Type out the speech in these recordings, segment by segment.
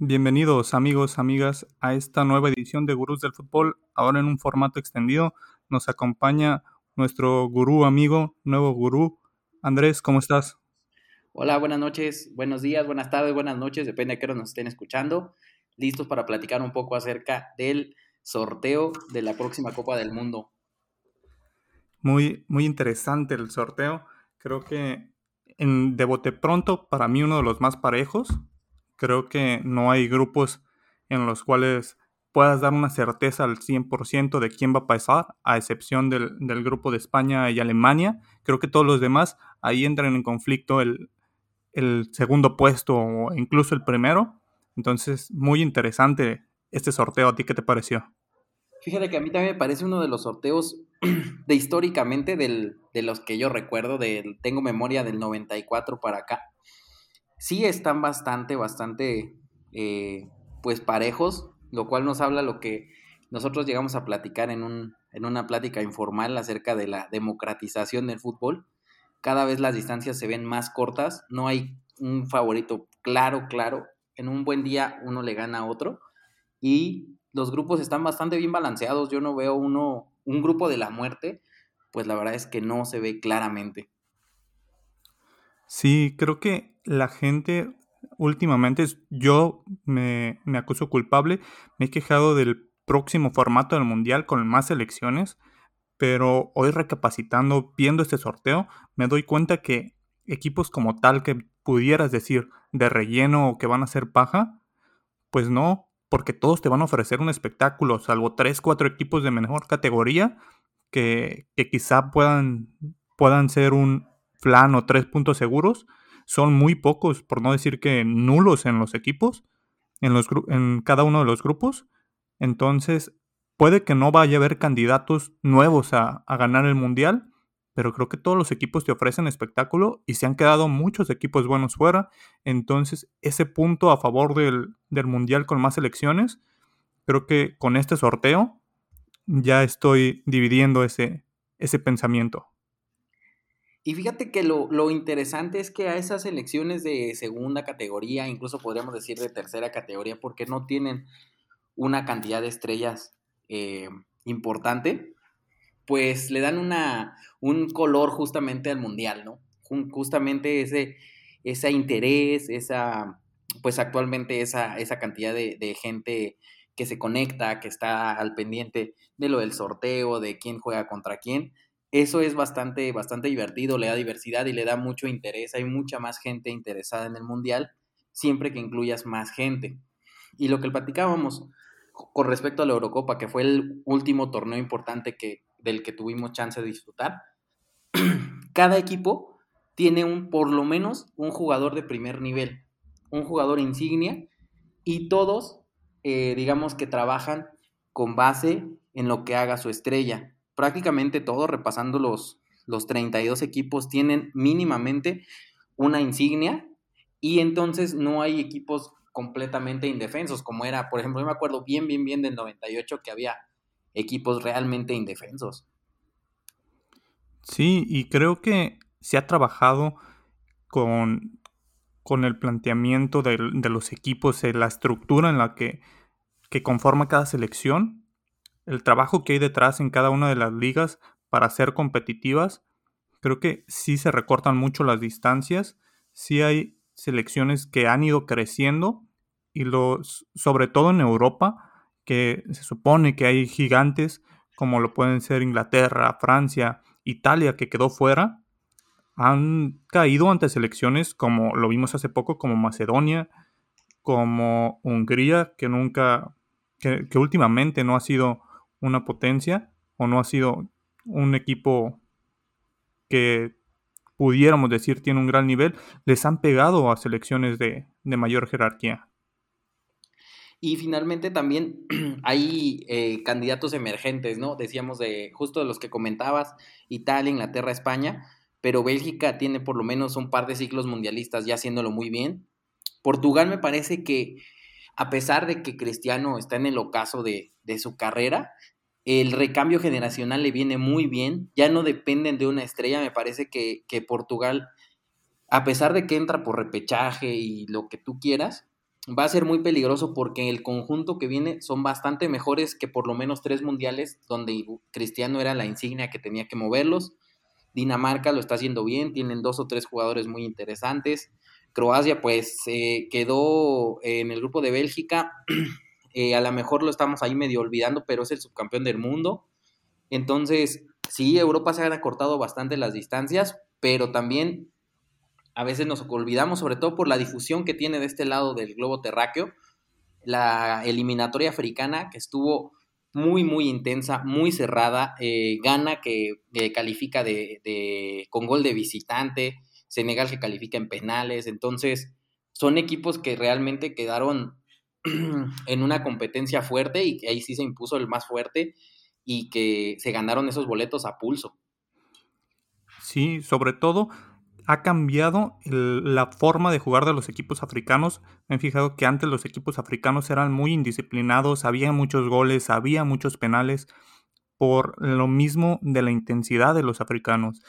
Bienvenidos amigos, amigas, a esta nueva edición de Gurús del Fútbol, ahora en un formato extendido. Nos acompaña nuestro gurú amigo, nuevo gurú. Andrés, ¿cómo estás? Hola, buenas noches, buenos días, buenas tardes, buenas noches, depende de qué hora nos estén escuchando. Listos para platicar un poco acerca del sorteo de la próxima Copa del Mundo. Muy, muy interesante el sorteo. Creo que en de bote pronto, para mí uno de los más parejos. Creo que no hay grupos en los cuales puedas dar una certeza al 100% de quién va a pasar, a excepción del, del, grupo de España y Alemania. Creo que todos los demás ahí entran en conflicto el, el segundo puesto o incluso el primero. Entonces, muy interesante este sorteo. ¿A ti qué te pareció? Fíjate que a mí también me parece uno de los sorteos de históricamente del, de los que yo recuerdo, del, tengo memoria del 94 para acá sí están bastante, bastante, eh, pues parejos, lo cual nos habla lo que nosotros llegamos a platicar en, un, en una plática informal acerca de la democratización del fútbol. Cada vez las distancias se ven más cortas, no hay un favorito claro, claro. En un buen día uno le gana a otro y los grupos están bastante bien balanceados. Yo no veo uno, un grupo de la muerte, pues la verdad es que no se ve claramente. Sí, creo que la gente últimamente, yo me, me acuso culpable, me he quejado del próximo formato del Mundial con más elecciones, pero hoy recapacitando, viendo este sorteo, me doy cuenta que equipos como tal que pudieras decir de relleno o que van a ser paja, pues no, porque todos te van a ofrecer un espectáculo, salvo 3, 4 equipos de mejor categoría que, que quizá puedan, puedan ser un, flan o tres puntos seguros son muy pocos, por no decir que nulos en los equipos, en, los, en cada uno de los grupos. Entonces, puede que no vaya a haber candidatos nuevos a, a ganar el Mundial, pero creo que todos los equipos te ofrecen espectáculo y se han quedado muchos equipos buenos fuera. Entonces, ese punto a favor del, del Mundial con más elecciones, creo que con este sorteo ya estoy dividiendo ese, ese pensamiento. Y fíjate que lo, lo, interesante es que a esas elecciones de segunda categoría, incluso podríamos decir de tercera categoría, porque no tienen una cantidad de estrellas eh, importante, pues le dan una, un color justamente al mundial, ¿no? Justamente ese, ese interés, esa, pues actualmente esa, esa cantidad de, de gente que se conecta, que está al pendiente de lo del sorteo, de quién juega contra quién, eso es bastante, bastante divertido, le da diversidad y le da mucho interés. Hay mucha más gente interesada en el mundial, siempre que incluyas más gente. Y lo que platicábamos con respecto a la Eurocopa, que fue el último torneo importante que, del que tuvimos chance de disfrutar, cada equipo tiene un, por lo menos un jugador de primer nivel, un jugador insignia, y todos, eh, digamos que trabajan con base en lo que haga su estrella prácticamente todos, repasando los, los 32 equipos, tienen mínimamente una insignia y entonces no hay equipos completamente indefensos, como era, por ejemplo, yo me acuerdo bien, bien, bien del 98 que había equipos realmente indefensos. Sí, y creo que se ha trabajado con, con el planteamiento de, los equipos, la estructura en la que, que conforma cada selección el trabajo que hay detrás en cada una de las ligas para ser competitivas, creo que sí se recortan mucho las distancias, sí hay selecciones que han ido creciendo y los, sobre todo en Europa, que se supone que hay gigantes como lo pueden ser Inglaterra, Francia, Italia, que quedó fuera, han caído ante selecciones como lo vimos hace poco, como Macedonia, como Hungría, que nunca, que, que últimamente no ha sido una potencia o no ha sido un equipo que pudiéramos decir tiene un gran nivel, les han pegado a selecciones de, mayor jerarquía. Y finalmente también hay eh, candidatos emergentes, ¿no? Decíamos de justo de los que comentabas, Italia, Inglaterra, España, pero Bélgica tiene por lo menos un par de ciclos mundialistas ya haciéndolo muy bien. Portugal me parece que a pesar de que Cristiano está en el ocaso de, su carrera, el recambio generacional le viene muy bien, ya no dependen de una estrella, me parece que, Portugal, a pesar de que entra por repechaje y lo que tú quieras, va a ser muy peligroso porque el conjunto que viene son bastante mejores que por lo menos tres mundiales donde Cristiano era la insignia que tenía que moverlos. Dinamarca lo está haciendo bien, tienen dos o tres jugadores muy interesantes. Croacia pues quedó en el grupo de Bélgica, eh, a lo mejor lo estamos ahí medio olvidando, pero es el subcampeón del mundo. Entonces, sí, Europa se ha acortado bastante las distancias, pero también a veces nos olvidamos, sobre todo por la difusión que tiene de este lado del globo terráqueo, la eliminatoria africana que estuvo muy, muy intensa, muy cerrada, eh, Ghana que califica de, con gol de visitante, Senegal que califica en penales, entonces son equipos que realmente quedaron en una competencia fuerte y que ahí sí se impuso el más fuerte y que se ganaron esos boletos a pulso. Sí, sobre todo ha cambiado la forma de jugar de los equipos africanos. Me he fijado que antes los equipos africanos eran muy indisciplinados, había muchos goles, había muchos penales, por lo mismo de la intensidad de los africanos.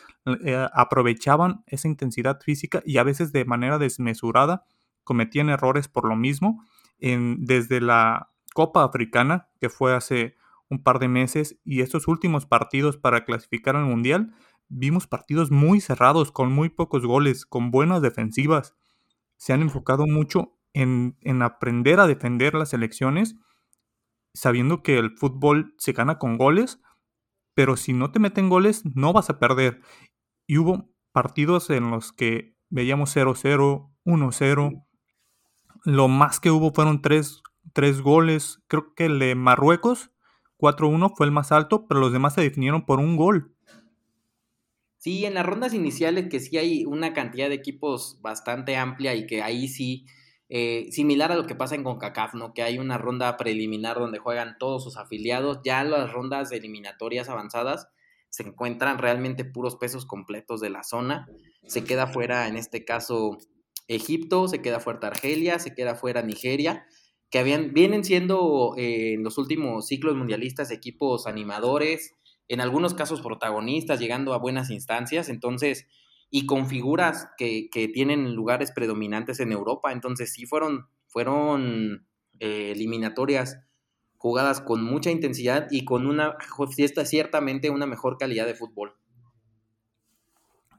Eh, aprovechaban esa intensidad física y a veces de manera desmesurada cometían errores por lo mismo. En, desde la Copa Africana, que fue hace un par de meses, y estos últimos partidos para clasificar al Mundial, vimos partidos muy cerrados, con muy pocos goles, con buenas defensivas. Se han enfocado mucho en, aprender a defender las elecciones, sabiendo que el fútbol se gana con goles, pero si no te meten goles, no vas a perder. Y hubo partidos en los que veíamos 0-0, 1-0. Lo más que hubo fueron tres, tres goles. Creo que el de Marruecos, 4-1, fue el más alto, pero los demás se definieron por un gol. Sí, en las rondas iniciales que sí hay una cantidad de equipos bastante amplia y que ahí sí, eh, similar a lo que pasa en CONCACAF, ¿no? Que hay una ronda preliminar donde juegan todos sus afiliados, ya las rondas eliminatorias avanzadas se encuentran realmente puros pesos completos de la zona. Se queda fuera, en este caso, Egipto, se queda fuera Argelia, se queda fuera Nigeria, que habían, vienen siendo eh, en los últimos ciclos mundialistas equipos animadores, en algunos casos protagonistas, llegando a buenas instancias, entonces, y con figuras que, tienen lugares predominantes en Europa, entonces sí fueron, fueron eh, eliminatorias jugadas con mucha intensidad y con una, ciertamente una mejor calidad de fútbol.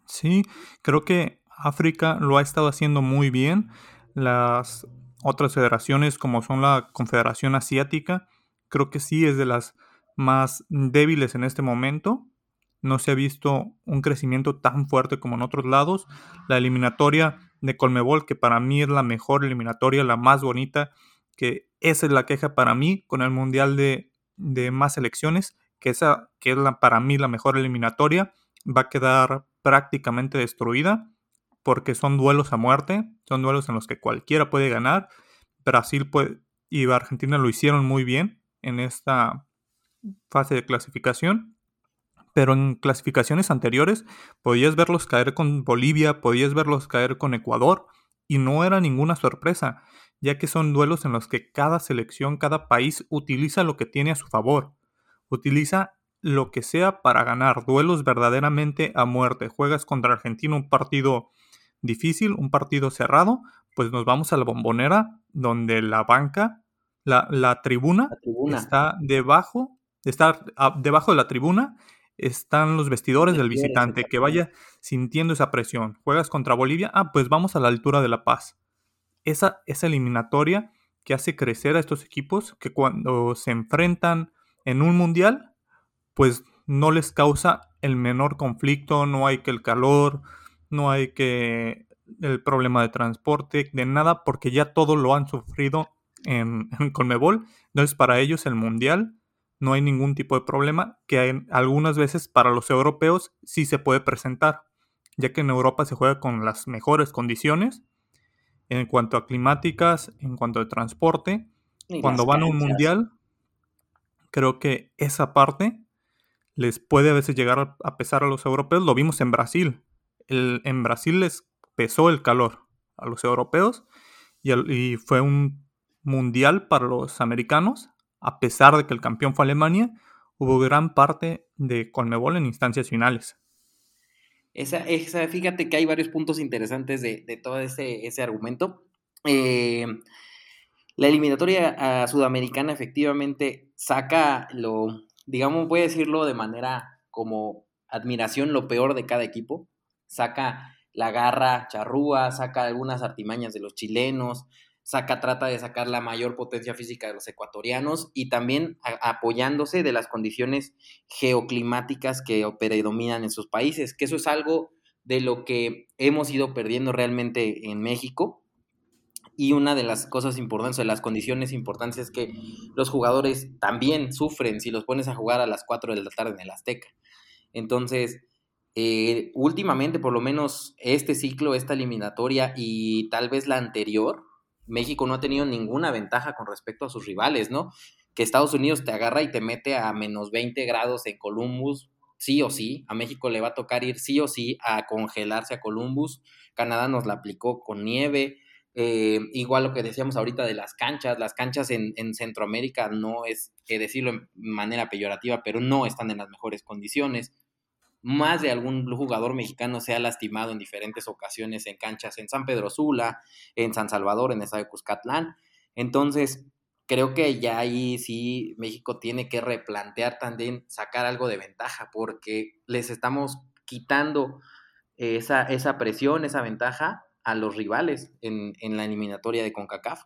Sí, creo que África lo ha estado haciendo muy bien. Las otras federaciones, como son la Confederación Asiática, creo que sí es de las más débiles en este momento. No se ha visto un crecimiento tan fuerte como en otros lados. La eliminatoria de Colmebol, que para mí es la mejor eliminatoria, la más bonita, que esa es la queja para mí con el Mundial de, más elecciones, que esa que es la, para mí la mejor eliminatoria, va a quedar prácticamente destruida porque son duelos a muerte, son duelos en los que cualquiera puede ganar. Brasil y Argentina lo hicieron muy bien en esta fase de clasificación, pero en clasificaciones anteriores podías verlos caer con Bolivia, podías verlos caer con Ecuador, y no era ninguna sorpresa, ya que son duelos en los que cada selección, cada país utiliza lo que tiene a su favor, utiliza lo que sea para ganar, duelos verdaderamente a muerte. Juegas contra Argentina un partido difícil, un partido cerrado, pues nos vamos a la bombonera donde la banca, la, tribuna, está debajo estar debajo de la tribuna están los vestidores del visitante, que vaya sintiendo esa presión. Juegas contra Bolivia, ah, pues vamos a la altura de La Paz. Esa, esa eliminatoria que hace crecer a estos equipos, que cuando se enfrentan en un mundial, pues no les causa el menor conflicto, no hay que el calor, no hay que el problema de transporte, de nada, porque ya todo lo han sufrido en, en Conmebol. Entonces, para ellos el mundial no hay ningún tipo de problema, que algunas veces para los europeos sí se puede presentar, ya que en Europa se juega con las mejores condiciones en cuanto a climáticas, en cuanto a transporte. Cuando van a un mundial, creo que esa parte les puede a veces llegar a pesar a los europeos. Lo vimos en Brasil. En Brasil les pesó el calor a los europeos y fue un mundial para los americanos a pesar de que el campeón fue Alemania, hubo gran parte de Conmebol en instancias finales. Esa, fíjate que hay varios puntos interesantes de, todo ese, ese argumento. Eh, La eliminatoria sudamericana efectivamente saca lo, digamos, voy a decirlo de manera como admiración, lo peor de cada equipo. Saca la garra charrúa, saca algunas artimañas de los chilenos, saca, trata de sacar la mayor potencia física de los ecuatorianos y también apoyándose de las condiciones geoclimáticas que predominan en sus países, que eso es algo de lo que hemos ido perdiendo realmente en México. Y una de las cosas importantes, de las condiciones importantes es que los jugadores también sufren si los pones a jugar a las 4 de la tarde en el Azteca. Entonces, eh, últimamente, por lo menos este ciclo, esta eliminatoria y tal vez la anterior, México no ha tenido ninguna ventaja con respecto a sus rivales, ¿no? Que Estados Unidos te agarra y te mete a menos 20 grados en Columbus, sí o sí. A México le va a tocar ir sí o sí a congelarse a Columbus. Canadá nos la aplicó con nieve. Eh, igual lo que decíamos ahorita de las canchas, las canchas en, en Centroamérica no es que decirlo en manera peyorativa, pero no están en las mejores condiciones más de algún jugador mexicano se ha lastimado en diferentes ocasiones en canchas en San Pedro Sula, en San Salvador, en estado de Cuscatlán. Entonces, creo que ya ahí sí México tiene que replantear también sacar algo de ventaja, porque les estamos quitando esa, esa presión, esa ventaja a los rivales en, en la eliminatoria de CONCACAF.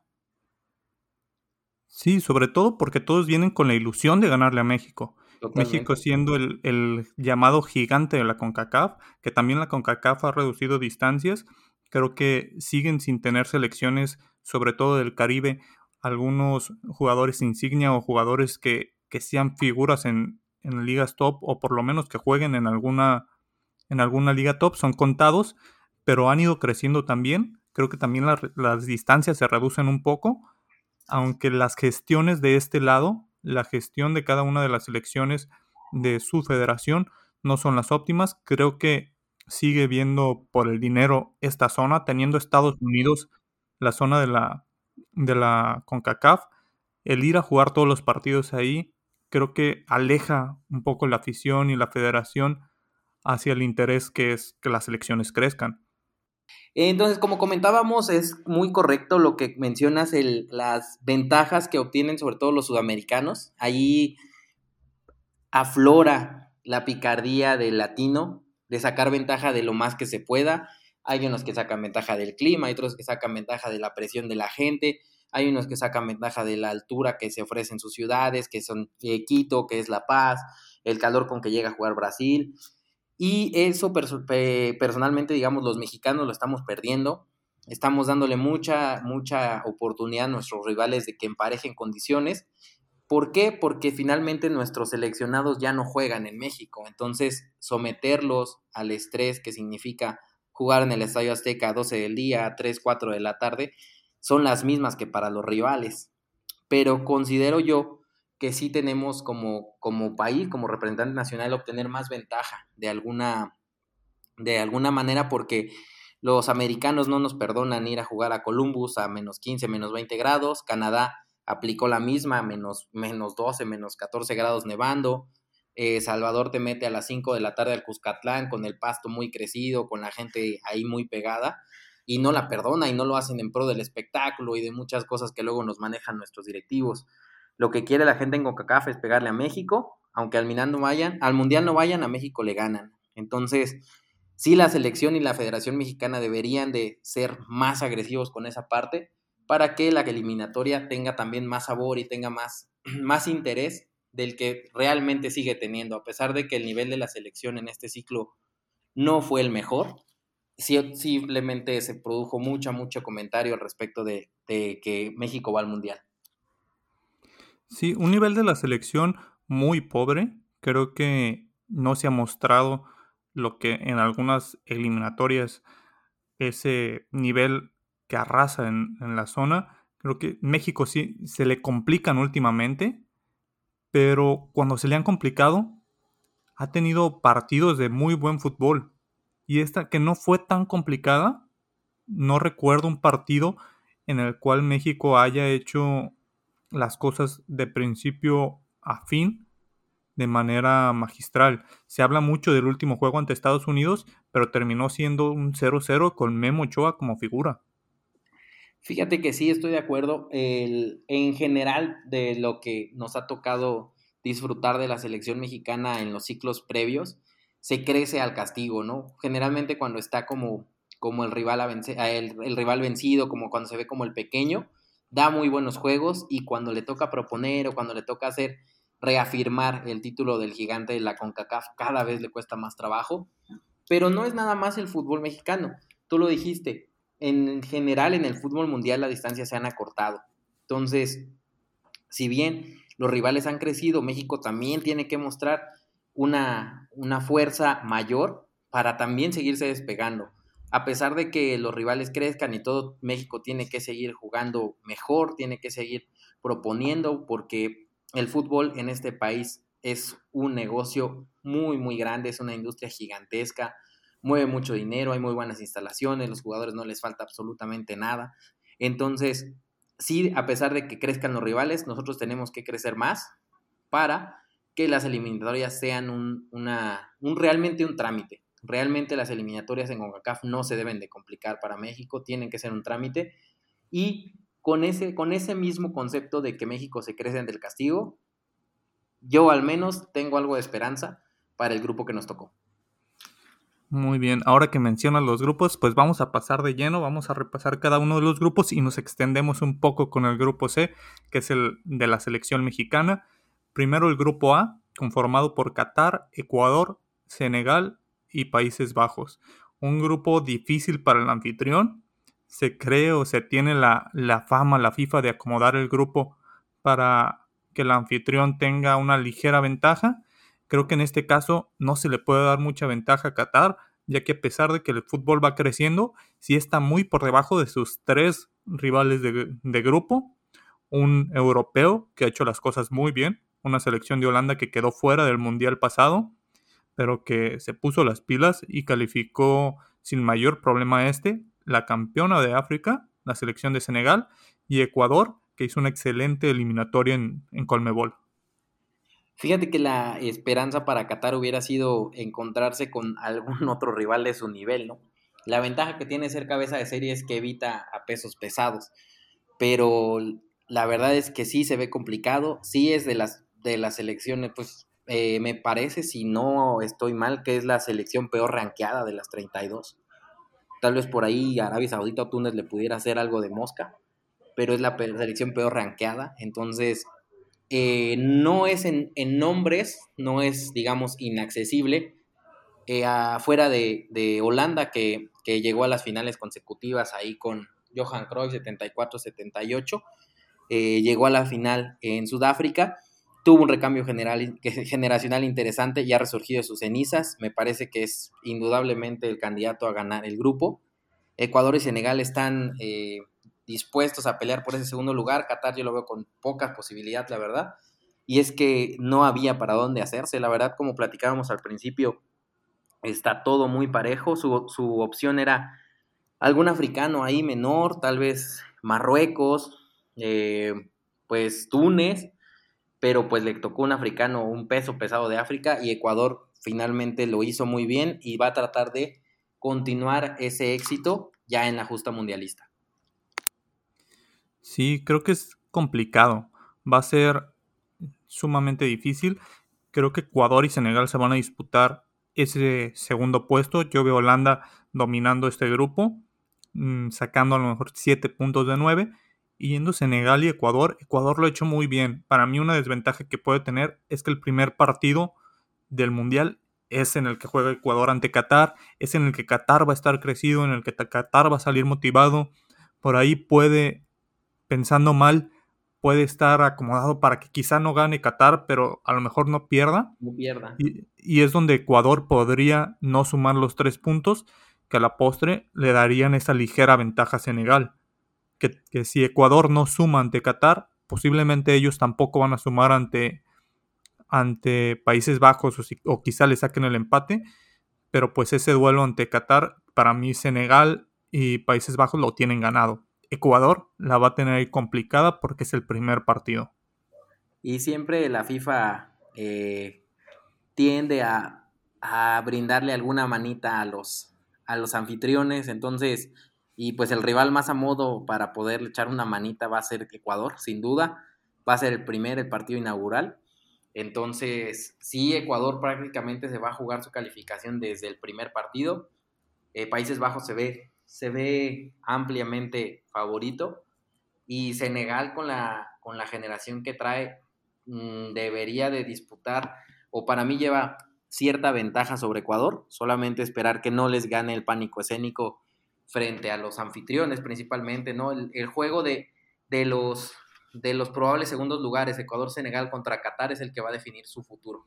Sí, sobre todo porque todos vienen con la ilusión de ganarle a México. México siendo el, llamado gigante de la CONCACAF, que también la CONCACAF ha reducido distancias, creo que siguen sin tener selecciones, sobre todo del Caribe, algunos jugadores insignia o jugadores que, que sean figuras en, en ligas top o por lo menos que jueguen en alguna, en alguna liga top, son contados, pero han ido creciendo también. Creo que también las distancias se reducen un poco, aunque las gestiones de este lado la gestión de cada una de las elecciones de su federación no son las óptimas. Creo que sigue viendo por el dinero esta zona, teniendo Estados Unidos la zona de la, de la CONCACAF, el ir a jugar todos los partidos ahí, creo que aleja un poco la afición y la federación hacia el interés que es que las elecciones crezcan. Entonces, como comentábamos, es muy correcto lo que mencionas, las ventajas que obtienen sobre todo los sudamericanos. Ahí aflora la picardía del latino de sacar ventaja de lo más que se pueda. Hay unos que sacan ventaja del clima, hay otros que sacan ventaja de la presión de la gente, hay unos que sacan ventaja de la altura que se ofrece en sus ciudades, que son eh, Quito, que es La Paz, el calor con que llega a jugar Brasil. Y eso personalmente, digamos, los mexicanos lo estamos perdiendo. Estamos dándole mucha, mucha oportunidad a nuestros rivales de que emparejen condiciones. ¿Por qué? Porque finalmente nuestros seleccionados ya no juegan en México. Entonces, someterlos al estrés que significa jugar en el Estadio Azteca a 12 del día, a 3, 4 de la tarde, son las mismas que para los rivales. Pero considero yo que sí tenemos como, como país, como representante nacional, obtener más ventaja de alguna, de alguna manera porque los americanos no nos perdonan ir a jugar a Columbus a menos 15, menos 20 grados, Canadá aplicó la misma, menos, menos 12, menos 14 grados nevando, eh, Salvador te mete a las 5 de la tarde al Cuscatlán con el pasto muy crecido, con la gente ahí muy pegada, y no la perdona y no lo hacen en pro del espectáculo y de muchas cosas que luego nos manejan nuestros directivos. Lo que quiere la gente en CONCACAF es pegarle a México, aunque al, no vayan, al Mundial no vayan, a México le ganan. Entonces, sí la selección y la Federación Mexicana deberían de ser más agresivos con esa parte para que la eliminatoria tenga también más sabor y tenga más, más interés del que realmente sigue teniendo, a pesar de que el nivel de la selección en este ciclo no fue el mejor, simplemente se produjo mucho, mucho comentario al respecto de que México va al Mundial. Sí, un nivel de la selección muy pobre. Creo que no se ha mostrado lo que en algunas eliminatorias ese nivel que arrasa en, la zona. Creo que México sí se le complican últimamente, pero cuando se le han complicado, ha tenido partidos de muy buen fútbol. Y esta que no fue tan complicada, no recuerdo un partido en el cual México haya hecho las cosas de principio a fin de manera magistral. Se habla mucho del último juego ante Estados Unidos, pero terminó siendo un 0-0 con Memo Ochoa como figura. Fíjate que sí, estoy de acuerdo. en general, de lo que nos ha tocado disfrutar de la selección mexicana en los ciclos previos, se crece al castigo, ¿no? Generalmente cuando está como, como el, rival el, rival vencido, como cuando se ve como el pequeño, da muy buenos juegos y cuando le toca proponer o cuando le toca hacer reafirmar el título del gigante de la CONCACAF, cada vez le cuesta más trabajo. Pero no es nada más el fútbol mexicano. Tú lo dijiste, en general en el fútbol mundial las distancias se han acortado. Entonces, si bien los rivales han crecido, México también tiene que mostrar una, una fuerza mayor para también seguirse despegando. A pesar de que los rivales crezcan y todo, México tiene que seguir jugando mejor, tiene que seguir proponiendo, porque el fútbol en este país es un negocio muy, muy grande, es una industria gigantesca, mueve mucho dinero, hay muy buenas instalaciones, los jugadores no les falta absolutamente nada. Entonces, sí, a pesar de que crezcan los rivales, nosotros tenemos que crecer más para que las eliminatorias sean un, una, un, realmente un trámite. Realmente las eliminatorias en CONCACAF no se deben de complicar para México, tienen que ser un trámite. Y con ese, con ese mismo concepto de que México se crece del castigo, yo al menos tengo algo de esperanza para el grupo que nos tocó. Muy bien, ahora que mencionas los grupos, pues vamos a pasar de lleno, vamos a repasar cada uno de los grupos y nos extendemos un poco con el grupo C, que es el de la selección mexicana. Primero el grupo A, conformado por Qatar, Ecuador, Senegal y Países Bajos. Un grupo difícil para el anfitrión. Se cree o se tiene la, la fama, la FIFA, de acomodar el grupo para que el anfitrión tenga una ligera ventaja Creo que en este caso no se le puede dar mucha ventaja a Qatar, ya que a pesar de que el fútbol va creciendo, sí está muy por debajo de sus tres rivales de, grupo. Un europeo que ha hecho las cosas muy bien, una selección de Holanda que quedó fuera del Mundial pasado, pero que se puso las pilas y calificó sin mayor problema este, la campeona de África, la selección de Senegal, y Ecuador, que hizo una excelente eliminatoria en, en Colmebol. Fíjate que la esperanza para Qatar hubiera sido encontrarse con algún otro rival de su nivel, ¿no? La ventaja que tiene ser cabeza de serie es que evita a pesos pesados, pero la verdad es que sí se ve complicado, sí es de las, de las selecciones, pues eh, me parece, si no estoy mal, que es la selección peor ranqueada de las 32. Tal vez por ahí Arabia Saudita o Túnez le pudiera hacer algo de mosca, pero es la selección peor ranqueada, entonces eh, no es en, nombres, no es, digamos, inaccesible. Eh, afuera de, Holanda, que, llegó a las finales consecutivas ahí con Johan Cruyff 74-78, eh, llegó a la final en Sudáfrica, tuvo un recambio generacional interesante y ha resurgido sus cenizas. Me parece que es indudablemente el candidato a ganar el grupo. Ecuador y Senegal están dispuestos a pelear por ese segundo lugar. Qatar yo lo veo con pocas posibilidades, la verdad. Y es que no había para dónde hacerse. La verdad, como platicábamos al principio, está todo muy parejo. Su, opción era algún africano ahí menor, tal vez Marruecos, eh, pues Túnez, pero pues le tocó un africano, un peso pesado de África y Ecuador finalmente lo hizo muy bien y va a tratar de continuar ese éxito ya en la justa mundialista. Sí, creo que es complicado. Va a ser sumamente difícil. Creo que Ecuador y Senegal se van a disputar ese segundo puesto. Yo veo a Holanda dominando este grupo, mm, sacando a lo mejor 7 puntos de 9. Y yendo Senegal y Ecuador, Ecuador lo ha hecho muy bien. Para mí una desventaja que puede tener es que el primer partido del Mundial es en el que juega Ecuador ante Qatar, es en el que Qatar va a estar crecido, en el que Qatar va a salir motivado. Por ahí puede pensando mal, puede estar acomodado para que quizá no gane Qatar, pero a lo mejor no pierda. No pierda. Y, es donde Ecuador podría no sumar los tres puntos que a la postre le darían esa ligera ventaja a Senegal. Que, si Ecuador no suma ante Qatar, posiblemente ellos tampoco van a sumar ante, ante Países Bajos o, quizá le saquen el empate. Pero pues ese duelo ante Qatar, para mí Senegal y Países Bajos lo tienen ganado. Ecuador la va a tener complicada porque es el primer partido. Y siempre la FIFA eh, tiende a, brindarle alguna manita a los, a los anfitriones. Entonces, Y pues el rival más a modo para poder echar una manita va a ser Ecuador, sin duda. Va a ser el primer, el partido inaugural. Entonces, sí, Ecuador prácticamente se va a jugar su calificación desde el primer partido. Eh, Países Bajos se ve, se ve ampliamente favorito. Y Senegal con la, con la generación que trae mm, debería de disputar, o para mí lleva cierta ventaja sobre Ecuador. Solamente esperar que no les gane el pánico escénico frente a los anfitriones principalmente, ¿no? El, juego de, de, los, de los probables segundos lugares, Ecuador-Senegal contra Qatar, es el que va a definir su futuro.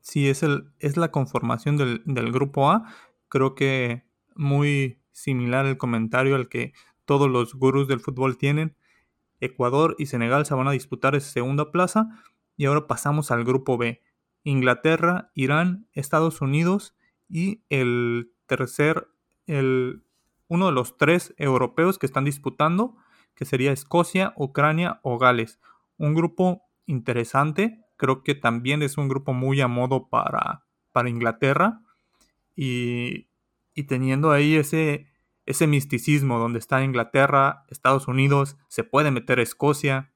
Sí, es, el, es la conformación del, del grupo A. Creo que muy similar el comentario al que todos los gurús del fútbol tienen. Ecuador y Senegal se van a disputar esa segunda plaza. Y ahora pasamos al grupo B. Inglaterra, Irán, Estados Unidos y el tercer, el, uno de los tres europeos que están disputando, que sería Escocia, Ucrania o Gales. Un grupo interesante, creo que también es un grupo muy a modo para, para Inglaterra y, y teniendo ahí ese, ese misticismo donde está Inglaterra, Estados Unidos, se puede meter Escocia.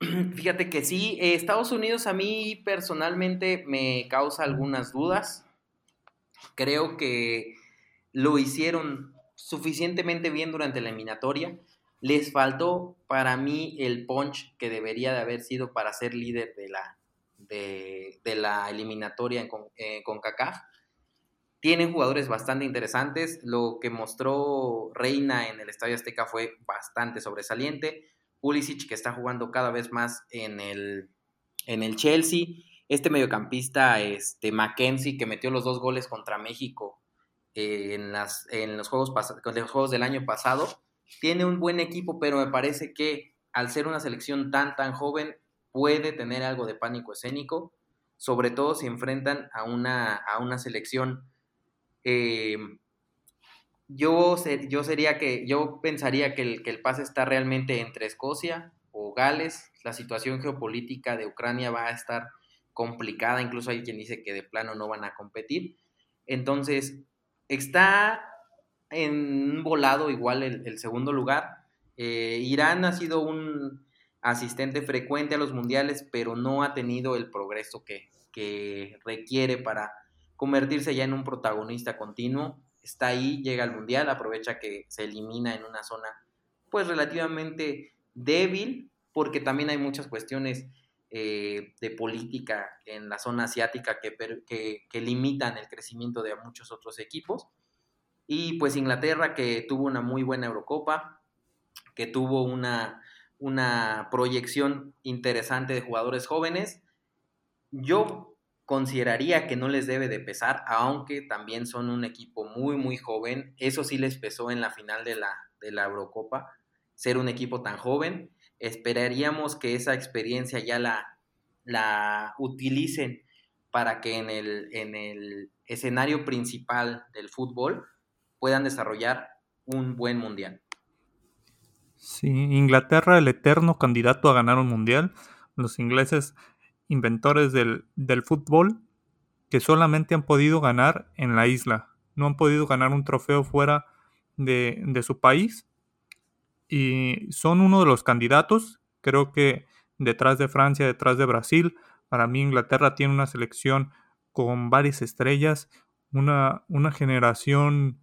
Fíjate que sí, Estados Unidos a mí personalmente me causa algunas dudas creo que lo hicieron suficientemente bien durante la eliminatoria. Les faltó para mí el punch que debería de haber sido para ser líder de la, de, la eliminatoria con, eh, Tienen jugadores bastante interesantes. Lo que mostró Reina en el Estadio Azteca fue bastante sobresaliente. Pulisic, que está jugando cada vez más en el, en el Chelsea este mediocampista, este, Mackenzie, que metió los dos goles contra México eh, en, los, juegos los juegos del año pasado, tiene un buen equipo, pero me parece que al ser una selección tan, tan joven, puede tener algo de pánico escénico, sobre todo si enfrentan a una, a una selección. Eh, yo, yo, sería que, yo pensaría que el, que el pase está realmente entre Escocia o Gales. La situación geopolítica de Ucrania va a estar complicada, incluso hay quien dice que de plano no van a competir. Entonces, está en volado igual el, segundo lugar. Eh, Irán ha sido un asistente frecuente a los mundiales, pero no ha tenido el progreso que, que requiere para convertirse ya en un protagonista continuo. Está ahí, llega al mundial, aprovecha que se elimina en una zona pues relativamente débil, porque también hay muchas cuestiones eh, de política en la zona asiática que, que, limitan el crecimiento de muchos otros equipos. Y pues Inglaterra que tuvo una muy buena Eurocopa, que tuvo una, una proyección interesante de jugadores jóvenes. Yo consideraría que no les debe de pesar, aunque también son un equipo muy, muy joven. Eso sí les pesó en la final de la, de la Eurocopa, ser un equipo tan joven esperaríamos que esa experiencia ya la, la utilicen para que en el, en el escenario principal del fútbol puedan desarrollar un buen mundial. Sí, Inglaterra, el eterno candidato a ganar un mundial. Los ingleses, inventores del, del fútbol, que solamente han podido ganar en la isla. No han podido ganar un trofeo fuera de, de su país y son uno de los candidatos. Creo que detrás de Francia, detrás de Brasil, para mí Inglaterra tiene una selección con varias estrellas, una, una generación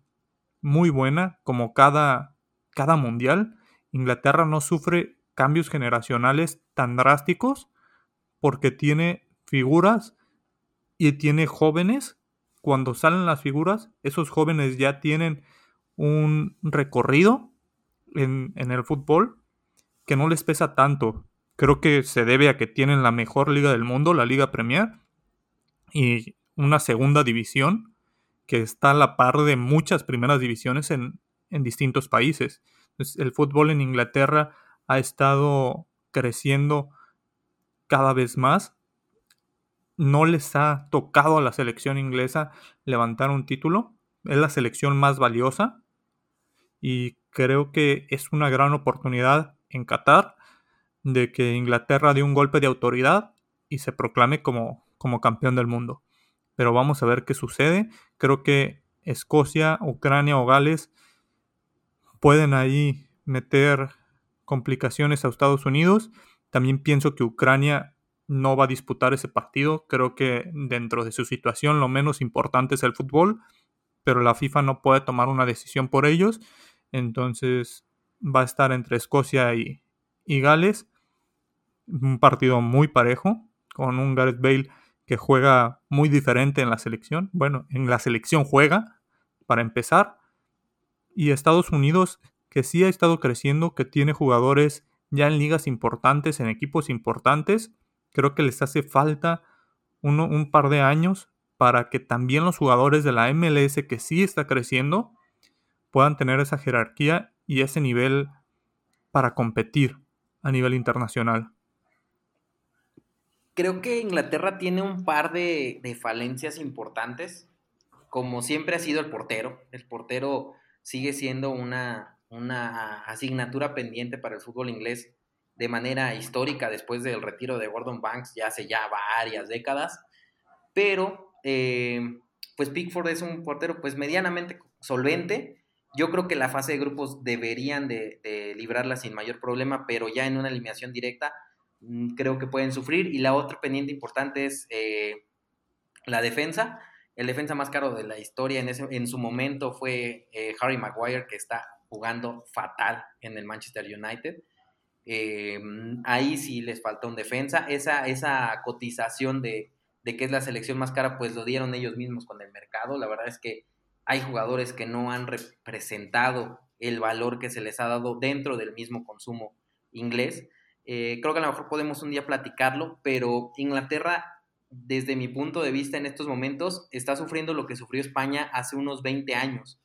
muy buena, como cada, cada mundial. Inglaterra no sufre cambios generacionales tan drásticos porque tiene figuras y tiene jóvenes. Cuando salen las figuras, esos jóvenes ya tienen un recorrido en, el fútbol que no les pesa tanto. Creo que se debe a que tienen la mejor liga del mundo, la Liga Premier, y una segunda división que está a la par de muchas primeras divisiones en, en distintos países. el fútbol en Inglaterra ha estado creciendo cada vez más. No les ha tocado a la selección inglesa levantar un título. Es la selección más valiosa y creo que es una gran oportunidad en Qatar de que Inglaterra dé un golpe de autoridad y se proclame como, como campeón del mundo. Pero vamos a ver qué sucede. Creo que Escocia, Ucrania o Gales pueden ahí meter complicaciones a Estados Unidos. También pienso que Ucrania no va a disputar ese partido. Creo que dentro de su situación lo menos importante es el fútbol, pero la FIFA no puede tomar una decisión por ellos. Entonces va a estar entre Escocia y, y Gales. Un partido muy parejo, con un Gareth Bale que juega muy diferente en la selección. Bueno, en la selección juega, para empezar. Y Estados Unidos, que sí ha estado creciendo, que tiene jugadores ya en ligas importantes, en equipos importantes. Creo que les hace falta un par de años para que también los jugadores de la MLS, que sí está creciendo, puedan tener esa jerarquía y ese nivel para competir a nivel internacional. Creo que Inglaterra tiene un par de, falencias importantes. Como siempre ha sido el portero. El portero sigue siendo una, una asignatura pendiente para el fútbol inglés de manera histórica después del retiro de Gordon Banks ya hace ya varias décadas. Pero, eh, pues Pickford es un portero pues medianamente solvente. Yo creo que la fase de grupos deberían de, de librarla sin mayor problema, pero ya en una eliminación directa Mm, creo que pueden sufrir. Y la otra pendiente importante es eh, la defensa. El defensa más caro de la historia en, ese, en su momento fue eh, Harry Maguire, que está jugando fatal en el Manchester United. Eh, ahí sí les falta un defensa. Esa, esa cotización de, de que es la selección más cara, pues lo dieron ellos mismos con el mercado. La verdad es que hay jugadores que no han representado el valor que se les ha dado dentro del mismo consumo inglés. Eh, creo que a lo mejor podemos un día platicarlo, pero Inglaterra, desde mi punto de vista en estos momentos, está sufriendo lo que sufrió España hace unos 20 años,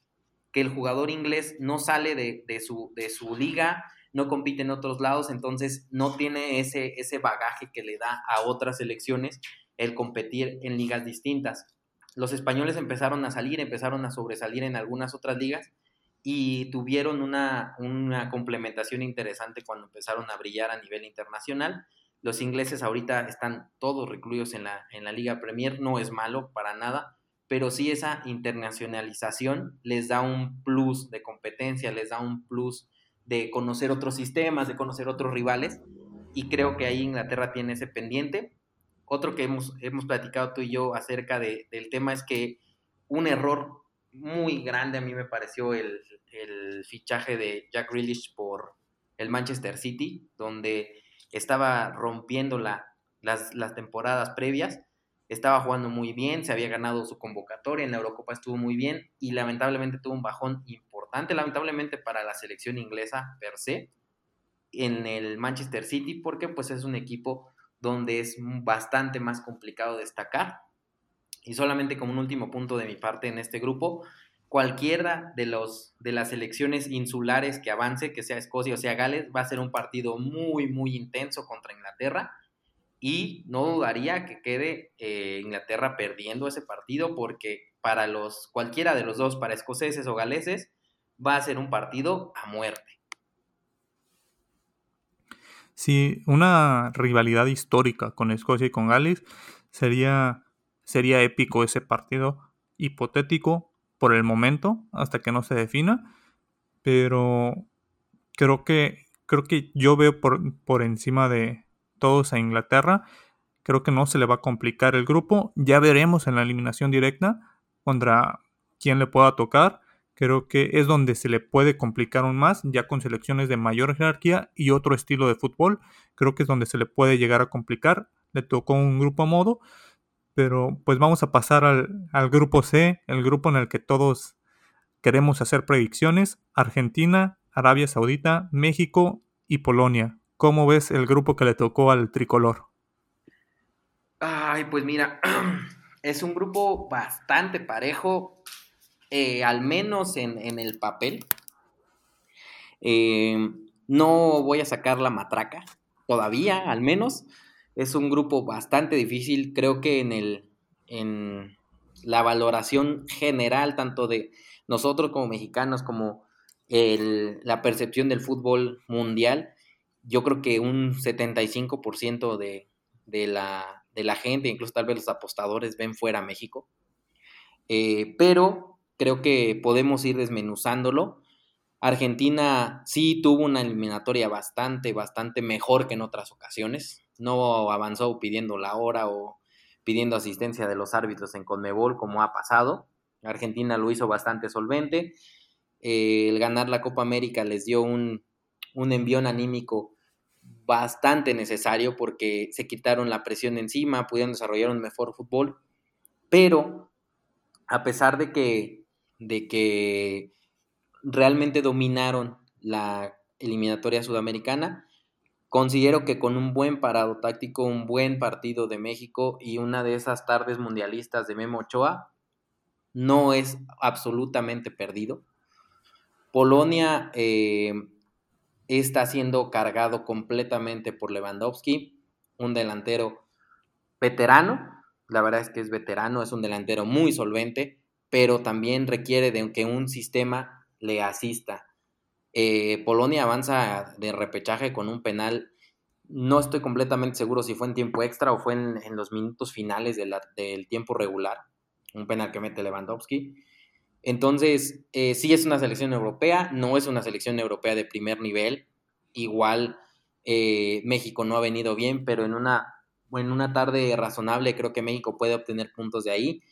que el jugador inglés no sale de, su, de su liga, no compite en otros lados, entonces no tiene ese, ese bagaje que le da a otras selecciones el competir en ligas distintas. Los españoles empezaron a salir, empezaron a sobresalir en algunas otras ligas, y tuvieron una, complementación interesante cuando empezaron a brillar a nivel internacional. Los ingleses ahorita están todos recluidos en la, en la Liga Premier, no es malo para nada, pero sí esa internacionalización les da un plus de competencia, les da un plus de conocer otros sistemas, de conocer otros rivales, y creo que ahí Inglaterra tiene ese pendiente. Otro que hemos, hemos platicado tú y yo acerca del tema es que un error muy grande a mí me pareció el, fichaje de Jack Grealish por el Manchester City, donde estaba rompiendo la, las, las, temporadas previas, estaba jugando muy bien, se había ganado su convocatoria, en la Eurocopa estuvo muy bien y lamentablemente tuvo un bajón importante, lamentablemente para la selección inglesa per se, en el Manchester City, porque pues es un equipo donde es bastante más complicado destacar y solamente como un último punto de mi parte en este grupo, cualquiera de, los, de las elecciones insulares que avance, que sea Escocia o sea Gales, va a ser un partido muy, muy intenso contra Inglaterra. Y no dudaría que quede eh, Inglaterra perdiendo ese partido porque para los cualquiera de los dos, para escoceses o galeses, va a ser un partido a muerte. Sí, una rivalidad histórica con Escocia y con Gales sería Sería épico ese partido, hipotético por el momento, hasta que no se defina, pero creo que, creo que yo veo por, por encima de todos a Inglaterra. Creo que no se le va a complicar el grupo. Ya veremos en la eliminación directa contra quién le pueda tocar. Creo que es donde se le puede complicar aún más, ya con selecciones de mayor jerarquía y otro estilo de fútbol. Creo que es donde se le puede llegar a complicar. Le tocó un grupo a modo, pero pues vamos a pasar al, grupo C, el grupo en el que todos queremos hacer predicciones. Argentina, Arabia Saudita, México y Polonia. ¿Cómo ves el grupo que le tocó al tricolor? Ay, pues mira, es un grupo bastante parejo, eh, al menos en, el papel. Eh, no voy a sacar la matraca, todavía, al menos. Es un grupo bastante difícil, creo que en, el, en la valoración general, tanto de nosotros como mexicanos, como la percepción del fútbol mundial, yo creo que un 75% de, de, la, de la gente, incluso tal vez los apostadores, ven fuera a México. Eh, pero creo que podemos ir desmenuzándolo. Argentina sí tuvo una eliminatoria bastante, bastante mejor que en otras ocasiones. No avanzó pidiendo la hora o pidiendo asistencia de los árbitros en Conmebol como ha pasado. Argentina lo hizo bastante solvente. Eh, el ganar la Copa América les dio un, un envión anímico bastante necesario porque se quitaron la presión encima, pudieron desarrollar un mejor fútbol, pero a pesar de que, de que realmente dominaron la eliminatoria sudamericana, considero que con un buen parado táctico, un buen partido de México y una de esas tardes mundialistas de Memo Ochoa, no es absolutamente perdido. Polonia eh, está siendo cargado completamente por Lewandowski, un delantero veterano, la verdad es que es veterano, es un delantero muy solvente, pero también requiere de que un sistema le asista. Eh, Polonia avanza de repechaje con un penal, no estoy completamente seguro si fue en tiempo extra o fue en, los minutos finales del tiempo regular, un penal que mete Lewandowski. Entonces, eh, sí es una selección europea, no es una selección europea de primer nivel. Igual eh, México no ha venido bien, pero en una, en una tarde razonable creo que México puede obtener puntos de ahí.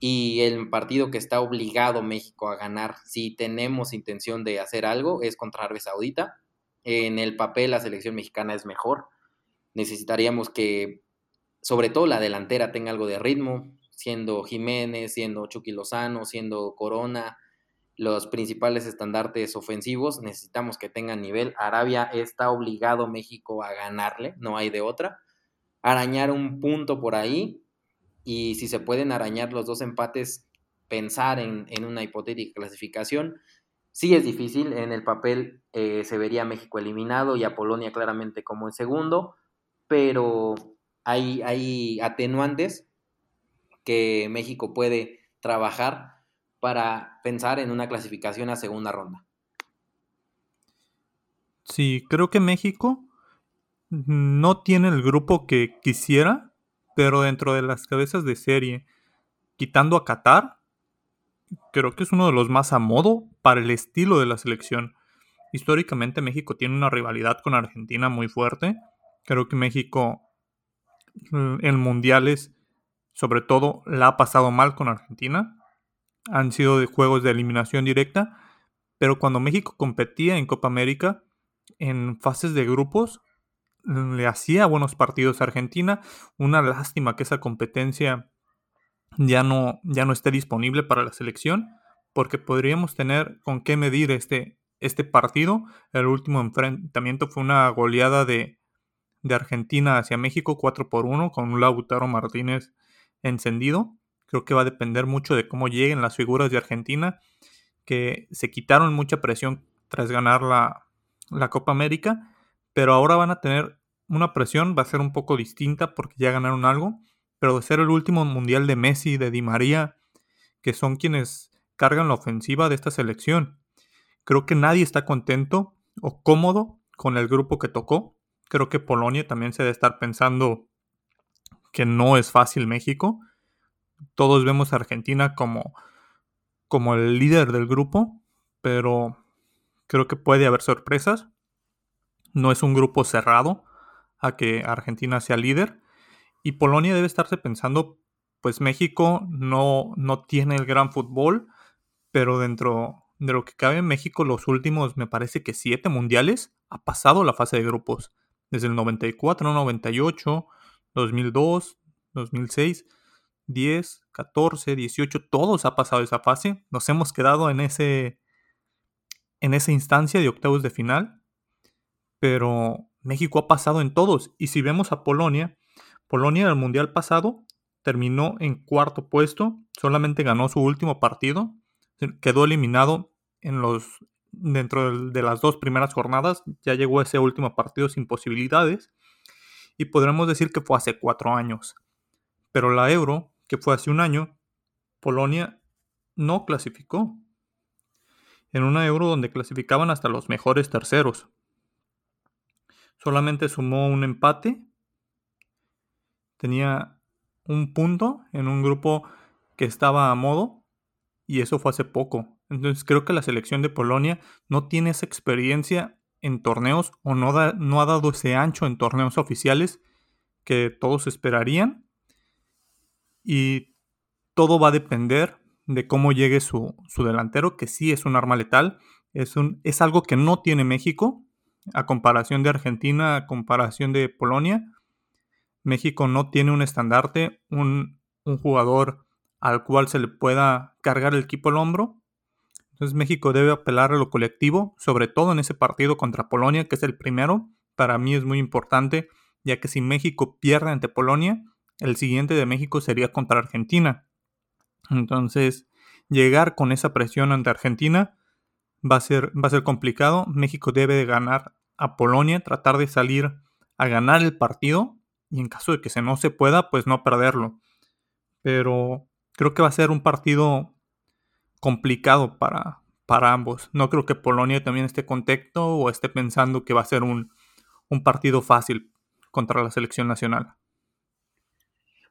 Y el partido que está obligado México a ganar, si tenemos intención de hacer algo, es contra Arabia Saudita. En el papel la selección mexicana es mejor. Necesitaríamos que, sobre todo la delantera, tenga algo de ritmo siendo Jiménez, siendo Chucky Lozano, siendo Corona, los principales estandartes ofensivos, necesitamos que tengan nivel. Arabia está obligado México a ganarle, no hay de otra. Arañar un punto por ahí y si se pueden arañar los dos empates, pensar en, una hipotética clasificación. Sí es difícil, en el papel eh, se vería México eliminado y a Polonia claramente como el segundo, pero hay, hay atenuantes que México puede trabajar para pensar en una clasificación a segunda ronda. Sí, creo que México no tiene el grupo que quisiera, pero dentro de las cabezas de serie, quitando a Qatar, creo que es uno de los más a modo para el estilo de la selección. Históricamente México tiene una rivalidad con Argentina muy fuerte. Creo que México en mundiales sobre todo la ha pasado mal con Argentina. Han sido de juegos de eliminación directa, pero cuando México competía en Copa América, en fases de grupos, le hacía buenos partidos a Argentina. Una lástima que esa competencia ya no, ya no esté disponible para la selección, porque podríamos tener con qué medir este, este partido. El último enfrentamiento fue una goleada de, de Argentina hacia México 4 por 1 con un Lautaro Martínez encendido. Creo que va a depender mucho de cómo lleguen las figuras de Argentina, que se quitaron mucha presión tras ganar la, la Copa América, pero ahora van a tener una presión, va a ser un poco distinta porque ya ganaron algo, pero de ser el último mundial de Messi, de Di María, que son quienes cargan la ofensiva de esta selección. Creo que nadie está contento o cómodo con el grupo que tocó. Creo que Polonia también se debe estar pensando que no es fácil México. Todos vemos a Argentina como, como el líder del grupo, pero creo que puede haber sorpresas. No es un grupo cerrado a que Argentina sea líder. Y Polonia debe estarse pensando, pues México no, no tiene el gran fútbol, pero dentro de lo que cabe, México los últimos, me parece que siete mundiales, ha pasado la fase de grupos. Desde el 94, 98, 2002, 2006, 10, 14, 18, todos ha pasado esa fase. Nos hemos quedado en ese en esa instancia de octavos de final, pero México ha pasado en todos y si vemos a Polonia, Polonia en el mundial pasado terminó en cuarto puesto, solamente ganó su último partido, quedó eliminado en los dentro de las dos primeras jornadas, ya llegó ese último partido sin posibilidades y podremos decir que fue hace cuatro años. Pero la Euro, que fue hace un año, Polonia no clasificó. En una Euro donde clasificaban hasta los mejores terceros. Solamente sumó un empate. Tenía un punto en un grupo que estaba a modo. y eso fue hace poco. Entonces creo que la selección de Polonia no tiene esa experiencia en torneos o no, ha dado ese ancho en torneos oficiales que todos esperarían. Y todo va a depender de cómo llegue su, su delantero, que sí es un arma letal. Es, un, es algo que no tiene México, a comparación de Argentina, a comparación de Polonia. México no tiene un estandarte, un, jugador al cual se le pueda cargar el equipo al hombro. Entonces México debe apelar a lo colectivo, sobre todo en ese partido contra Polonia, que es el primero. Para mí es muy importante, ya que si México pierde ante Polonia, el siguiente de México sería contra Argentina. Entonces, llegar con esa presión ante Argentina va a ser, va a ser complicado. México debe de ganar a Polonia, tratar de salir a ganar el partido y en caso de que se no se pueda, pues no perderlo. Pero creo que va a ser un partido complicado para, para ambos. No creo que Polonia también esté contexto o esté pensando que va a ser un, un partido fácil contra la selección nacional.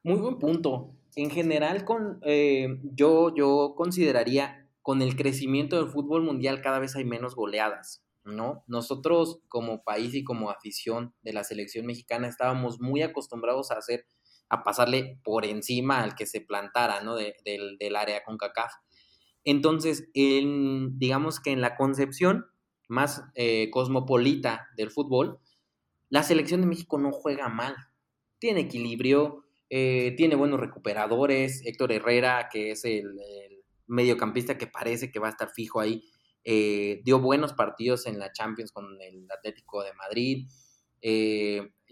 Muy buen punto. En general, con, eh, yo, yo consideraría con el crecimiento del fútbol mundial cada vez hay menos goleadas, ¿no? Nosotros como país y como afición de la selección mexicana estábamos muy acostumbrados a hacer, a pasarle por encima al que se plantara, ¿no? del, del área con CACAF. Entonces, en, digamos que en la concepción más eh, cosmopolita del fútbol, la selección de México no juega mal. Tiene equilibrio, eh, tiene buenos recuperadores. Héctor Herrera, que es el, mediocampista que parece que va a estar fijo ahí, eh, dio buenos partidos en la Champions con el Atlético de Madrid.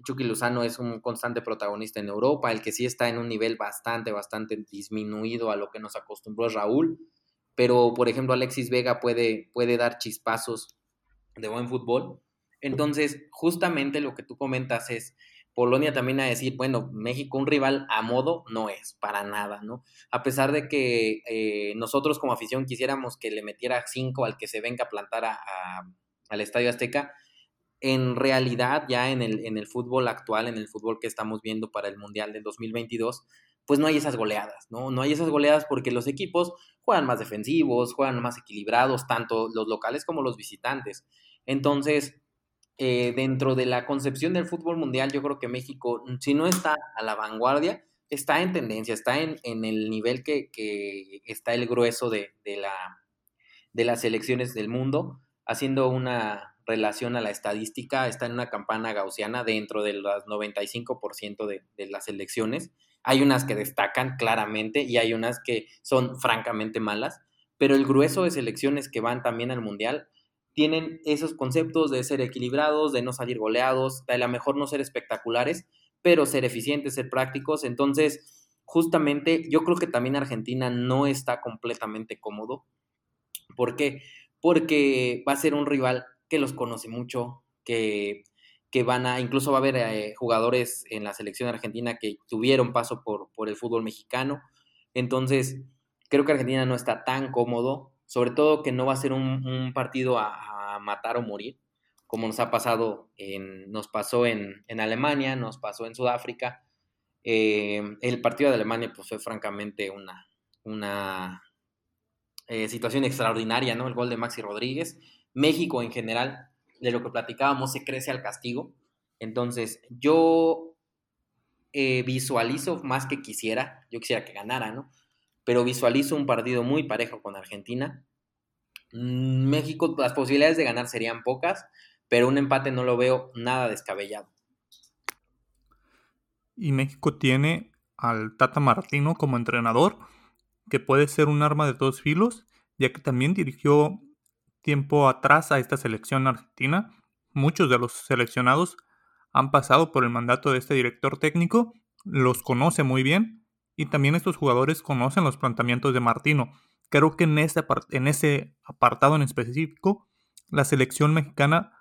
Chucky Luzano es un constante protagonista en Europa. El que sí está en un nivel bastante, bastante disminuido a lo que nos acostumbró Raúl pero por ejemplo Alexis Vega puede, puede dar chispazos de buen fútbol. Entonces, justamente lo que tú comentas es, Polonia también a decir, bueno, México un rival a modo no es, para nada, ¿no? A pesar de que eh, nosotros como afición quisiéramos que le metiera cinco al que se venga a plantar a, al Estadio Azteca, en realidad ya en el, en el fútbol actual, en el fútbol que estamos viendo para el Mundial del 2022, pues no hay esas goleadas, ¿no? No hay esas goleadas porque los equipos juegan más defensivos, juegan más equilibrados, tanto los locales como los visitantes. Entonces, eh, dentro de la concepción del fútbol mundial, yo creo que México, si no está a la vanguardia, está en tendencia, está en, el nivel que, está el grueso de, la, de las selecciones del mundo, haciendo una relación a la estadística, está en una campana gaussiana dentro del 95% de, de las elecciones. Hay unas que destacan claramente y hay unas que son francamente malas, pero el grueso de selecciones que van también al Mundial tienen esos conceptos de ser equilibrados, de no salir goleados, de a lo mejor no ser espectaculares, pero ser eficientes, ser prácticos. Entonces, justamente yo creo que también Argentina no está completamente cómodo. ¿Por qué? Porque va a ser un rival que los conoce mucho, que que van a, incluso va a haber eh, jugadores en la selección argentina que tuvieron paso por, por el fútbol mexicano. Entonces, creo que Argentina no está tan cómodo, sobre todo que no va a ser un, partido a, matar o morir, como nos ha pasado, en, nos pasó en, Alemania, nos pasó en Sudáfrica. Eh, el partido de Alemania pues, fue francamente una, una eh, situación extraordinaria, ¿no? El gol de Maxi Rodríguez. México en general de lo que platicábamos, se crece al castigo. Entonces, yo eh, visualizo más que quisiera, yo quisiera que ganara, ¿no? Pero visualizo un partido muy parejo con Argentina. Mm, México, las posibilidades de ganar serían pocas, pero un empate no lo veo nada descabellado. Y México tiene al Tata Martino como entrenador, que puede ser un arma de dos filos, ya que también dirigió tiempo atrás a esta selección argentina. Muchos de los seleccionados han pasado por el mandato de este director técnico, los conoce muy bien y también estos jugadores conocen los planteamientos de Martino. Creo que en ese, apartado en específico, la selección mexicana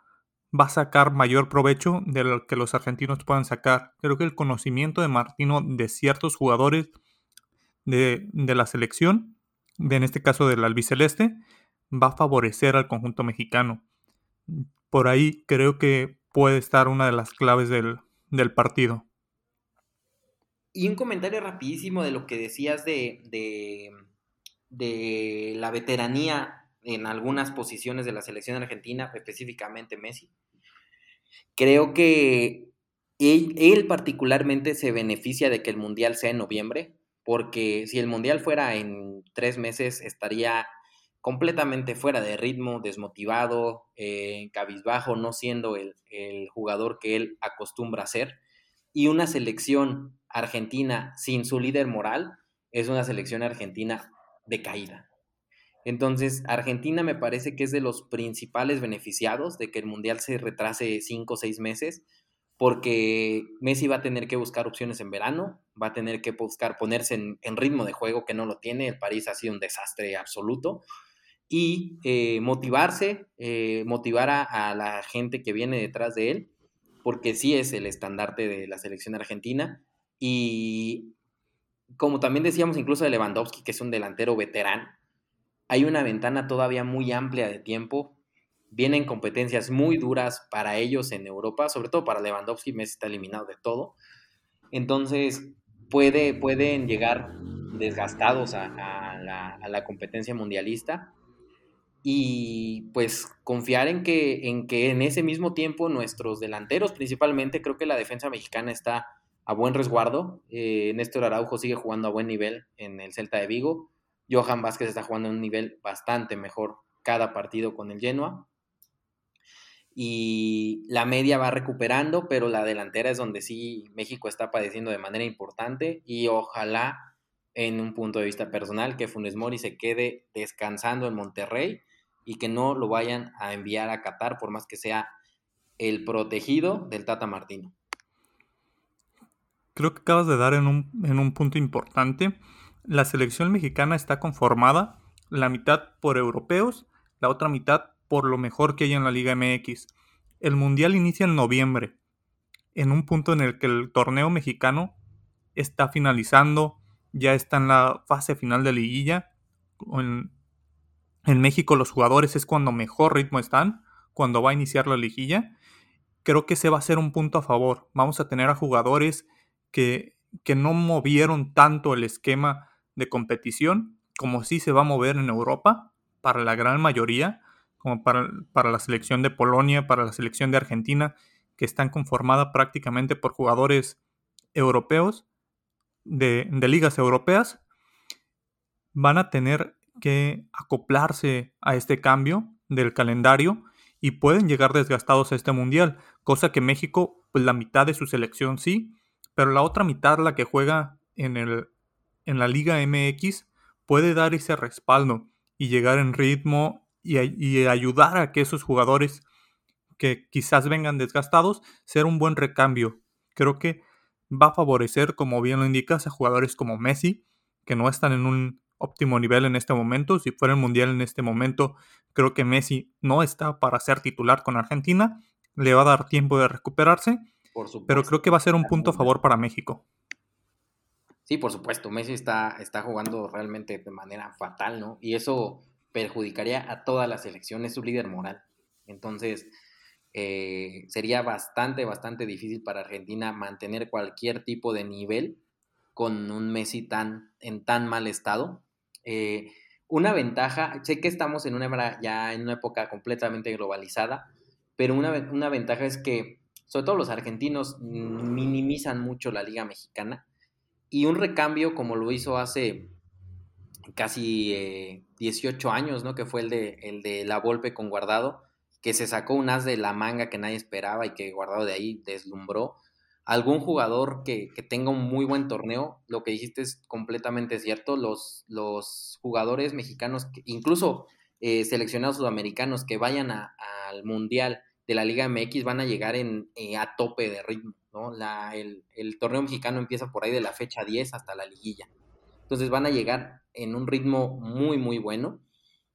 va a sacar mayor provecho de lo que los argentinos puedan sacar. Creo que el conocimiento de Martino de ciertos jugadores de, de la selección, de, en este caso del albiceleste, va a favorecer al conjunto mexicano. Por ahí creo que puede estar una de las claves del, partido. Y un comentario rapidísimo de lo que decías de, de la veteranía en algunas posiciones de la selección argentina, específicamente Messi. Creo que él, particularmente se beneficia de que el Mundial sea en noviembre, porque si el Mundial fuera en tres meses estaría completamente fuera de ritmo, desmotivado, eh, cabizbajo, no siendo el, el jugador que él acostumbra a ser. Y una selección argentina sin su líder moral es una selección argentina de caída. Entonces, Argentina me parece que es de los principales beneficiados de que el Mundial se retrase cinco o seis meses, porque Messi va a tener que buscar opciones en verano, va a tener que buscar ponerse en, ritmo de juego que no lo tiene, el París ha sido un desastre absoluto, y eh, motivarse, eh, motivar a, a, la gente que viene detrás de él, porque sí es el estandarte de la selección argentina, y como también decíamos incluso de Lewandowski, que es un delantero veterano, hay una ventana todavía muy amplia de tiempo. Vienen competencias muy duras para ellos en Europa, sobre todo para Lewandowski, Messi está eliminado de todo. Entonces, puede, pueden llegar desgastados a, la, competencia mundialista y pues confiar en que, en que en ese mismo tiempo nuestros delanteros, principalmente, creo que la defensa mexicana está a buen resguardo. Eh, Néstor Araujo sigue jugando a buen nivel en el Celta de Vigo. Johan Vázquez está jugando a un nivel bastante mejor cada partido con el Genoa. Y la media va recuperando, pero la delantera es donde sí México está padeciendo de manera importante. Y ojalá, en un punto de vista personal, que Funes Mori se quede descansando en Monterrey y que no lo vayan a enviar a Qatar, por más que sea el protegido del Tata Martino. Creo que acabas de dar en un, en un punto importante la selección mexicana está conformada la mitad por europeos, la otra mitad por lo mejor que hay en la Liga MX. El Mundial inicia en noviembre, en un punto en el que el torneo mexicano está finalizando, ya está en la fase final de liguilla. En, en México los jugadores es cuando mejor ritmo están, cuando va a iniciar la liguilla. Creo que ese va a ser un punto a favor. Vamos a tener a jugadores que, no movieron tanto el esquema de competición, como sí se va a mover en Europa, para la gran mayoría, como para, para la selección de Polonia, para la selección de Argentina, que están conformadas prácticamente por jugadores europeos, de, de ligas europeas, van a tener que acoplarse a este cambio del calendario y pueden llegar desgastados a este mundial, cosa que México, pues la mitad de su selección sí, pero la otra mitad, la que juega en el en la Liga MX puede dar ese respaldo y llegar en ritmo y, ayudar a que esos jugadores que quizás vengan desgastados, ser un buen recambio. Creo que va a favorecer, como bien lo indicas, a jugadores como Messi, que no están en un óptimo nivel en este momento. Si fuera el Mundial en este momento, creo que Messi no está para ser titular con Argentina. Le va a dar tiempo de recuperarse. Pero creo que va a ser un punto a favor para México. Sí, por supuesto, Messi está, está jugando realmente de manera fatal, ¿no? Y eso perjudicaría a toda la selección, es su líder moral. Entonces, eh, sería bastante, bastante difícil para Argentina mantener cualquier tipo de nivel con un Messi tan, en tan mal estado. Eh, una ventaja, sé que estamos en una, ya en una época completamente globalizada, pero una, una ventaja es que, sobre todo los argentinos, minimizan mucho la liga mexicana y un recambio como lo hizo hace casi 18 eh, años, ¿no? Que fue el de, el de La Volpe con Guardado, que se sacó un as de la manga que nadie esperaba y que Guardado de ahí deslumbró. Algún jugador que, tenga un muy buen torneo, lo que dijiste es completamente cierto. Los, los jugadores mexicanos, incluso eh, seleccionados sudamericanos que vayan al Mundial de la Liga MX van a llegar en, eh, a tope de ritmo. La, el, torneo mexicano empieza por ahí de la fecha 10 hasta la liguilla. Entonces van a llegar en un ritmo muy, muy bueno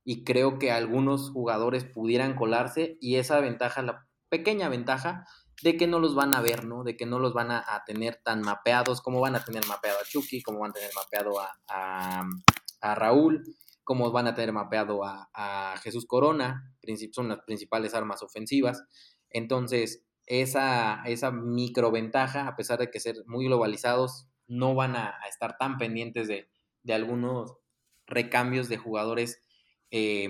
y creo que algunos jugadores pudieran colarse y esa ventaja, la pequeña ventaja de que no los van a ver, ¿no? De que no los van a, tener tan mapeados como van a tener mapeado a Chucky, como van a tener mapeado a, Raúl, como van a tener mapeado a, Jesús Corona, son las principales armas ofensivas. Entonces, esa, esa microventaja, a pesar de que ser muy globalizados, no van a, estar tan pendientes de, algunos recambios de jugadores eh,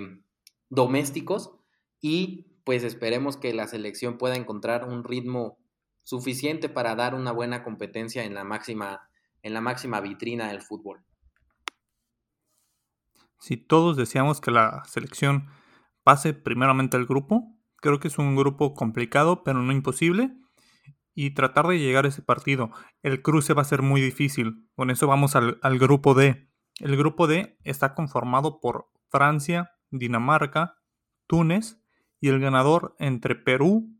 domésticos y pues esperemos que la selección pueda encontrar un ritmo suficiente para dar una buena competencia en la máxima, en la máxima vitrina del fútbol. Si todos deseamos que la selección pase primeramente al grupo, creo que es un grupo complicado, pero no imposible. Y tratar de llegar a ese partido. El cruce va a ser muy difícil. Con eso vamos al, grupo D. El grupo D está conformado por Francia, Dinamarca, Túnez y el ganador entre Perú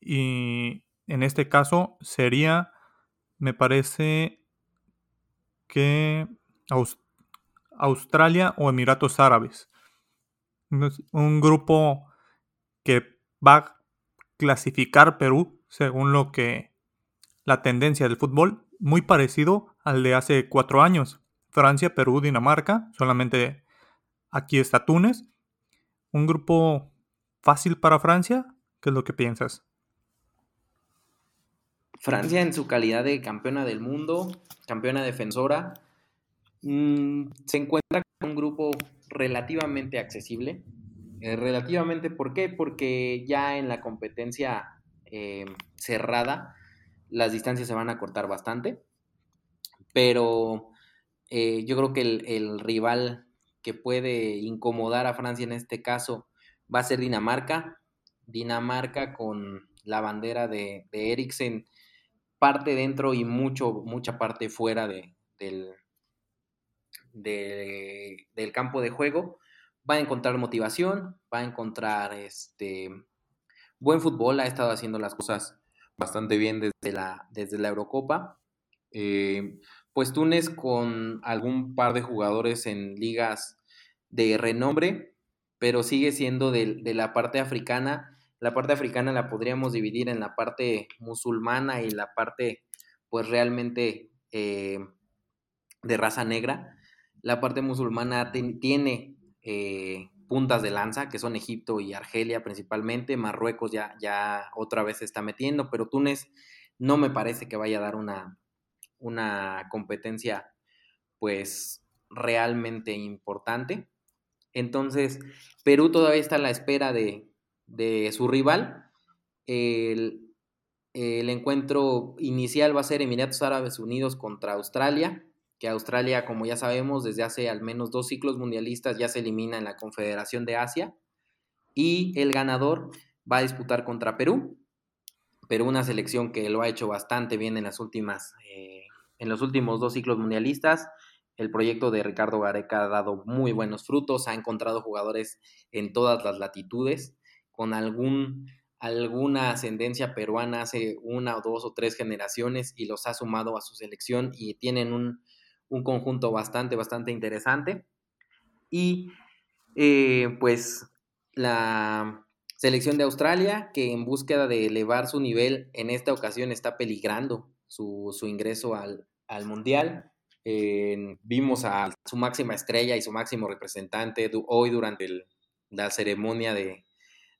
y en este caso sería, me parece que Australia o Emiratos Árabes. Un grupo que va a clasificar Perú según lo que la tendencia del fútbol, muy parecido al de hace cuatro años. Francia, Perú, Dinamarca, solamente aquí está Túnez. Un grupo fácil para Francia? ¿Qué es lo que piensas? Francia en su calidad de campeona del mundo, campeona defensora, mm, se encuentra con un grupo relativamente accesible. Eh, relativamente, ¿por qué? Porque ya en la competencia eh, cerrada las distancias se van a cortar bastante, pero eh, yo creo que el, rival que puede incomodar a Francia en este caso va a ser Dinamarca. Dinamarca con la bandera de, de Eriksen, parte dentro y mucho, mucha parte fuera de, del, del campo de juego. Va a encontrar motivación, va a encontrar este buen fútbol, ha estado haciendo las cosas bastante bien desde la, desde la Eurocopa. Eh, pues Túnez con algún par de jugadores en ligas de renombre, pero sigue siendo de, la parte africana. La parte africana la podríamos dividir en la parte musulmana y la parte, pues realmente eh, de raza negra. La parte musulmana tiene eh, puntas de lanza, que son Egipto y Argelia principalmente. Marruecos ya, ya otra vez se está metiendo, pero Túnez no me parece que vaya a dar una, una competencia, pues realmente importante. Entonces, Perú todavía está a la espera de, su rival. El, encuentro inicial va a ser Emiratos Árabes Unidos contra Australia, que Australia, como ya sabemos, desde hace al menos dos ciclos mundialistas ya se elimina en la Confederación de Asia. Y el ganador va a disputar contra Perú. Perú, una selección que lo ha hecho bastante bien en las últimas, eh, en los últimos dos ciclos mundialistas. El proyecto de Ricardo Gareca ha dado muy buenos frutos, ha encontrado jugadores en todas las latitudes, con algún, alguna ascendencia peruana hace una o dos o tres generaciones y los ha sumado a su selección y tienen un, conjunto bastante, bastante interesante. Y eh, pues la selección de Australia, que en búsqueda de elevar su nivel en esta ocasión está peligrando su, ingreso al, al Mundial vimos a su máxima estrella y su máximo representante hoy durante la ceremonia de,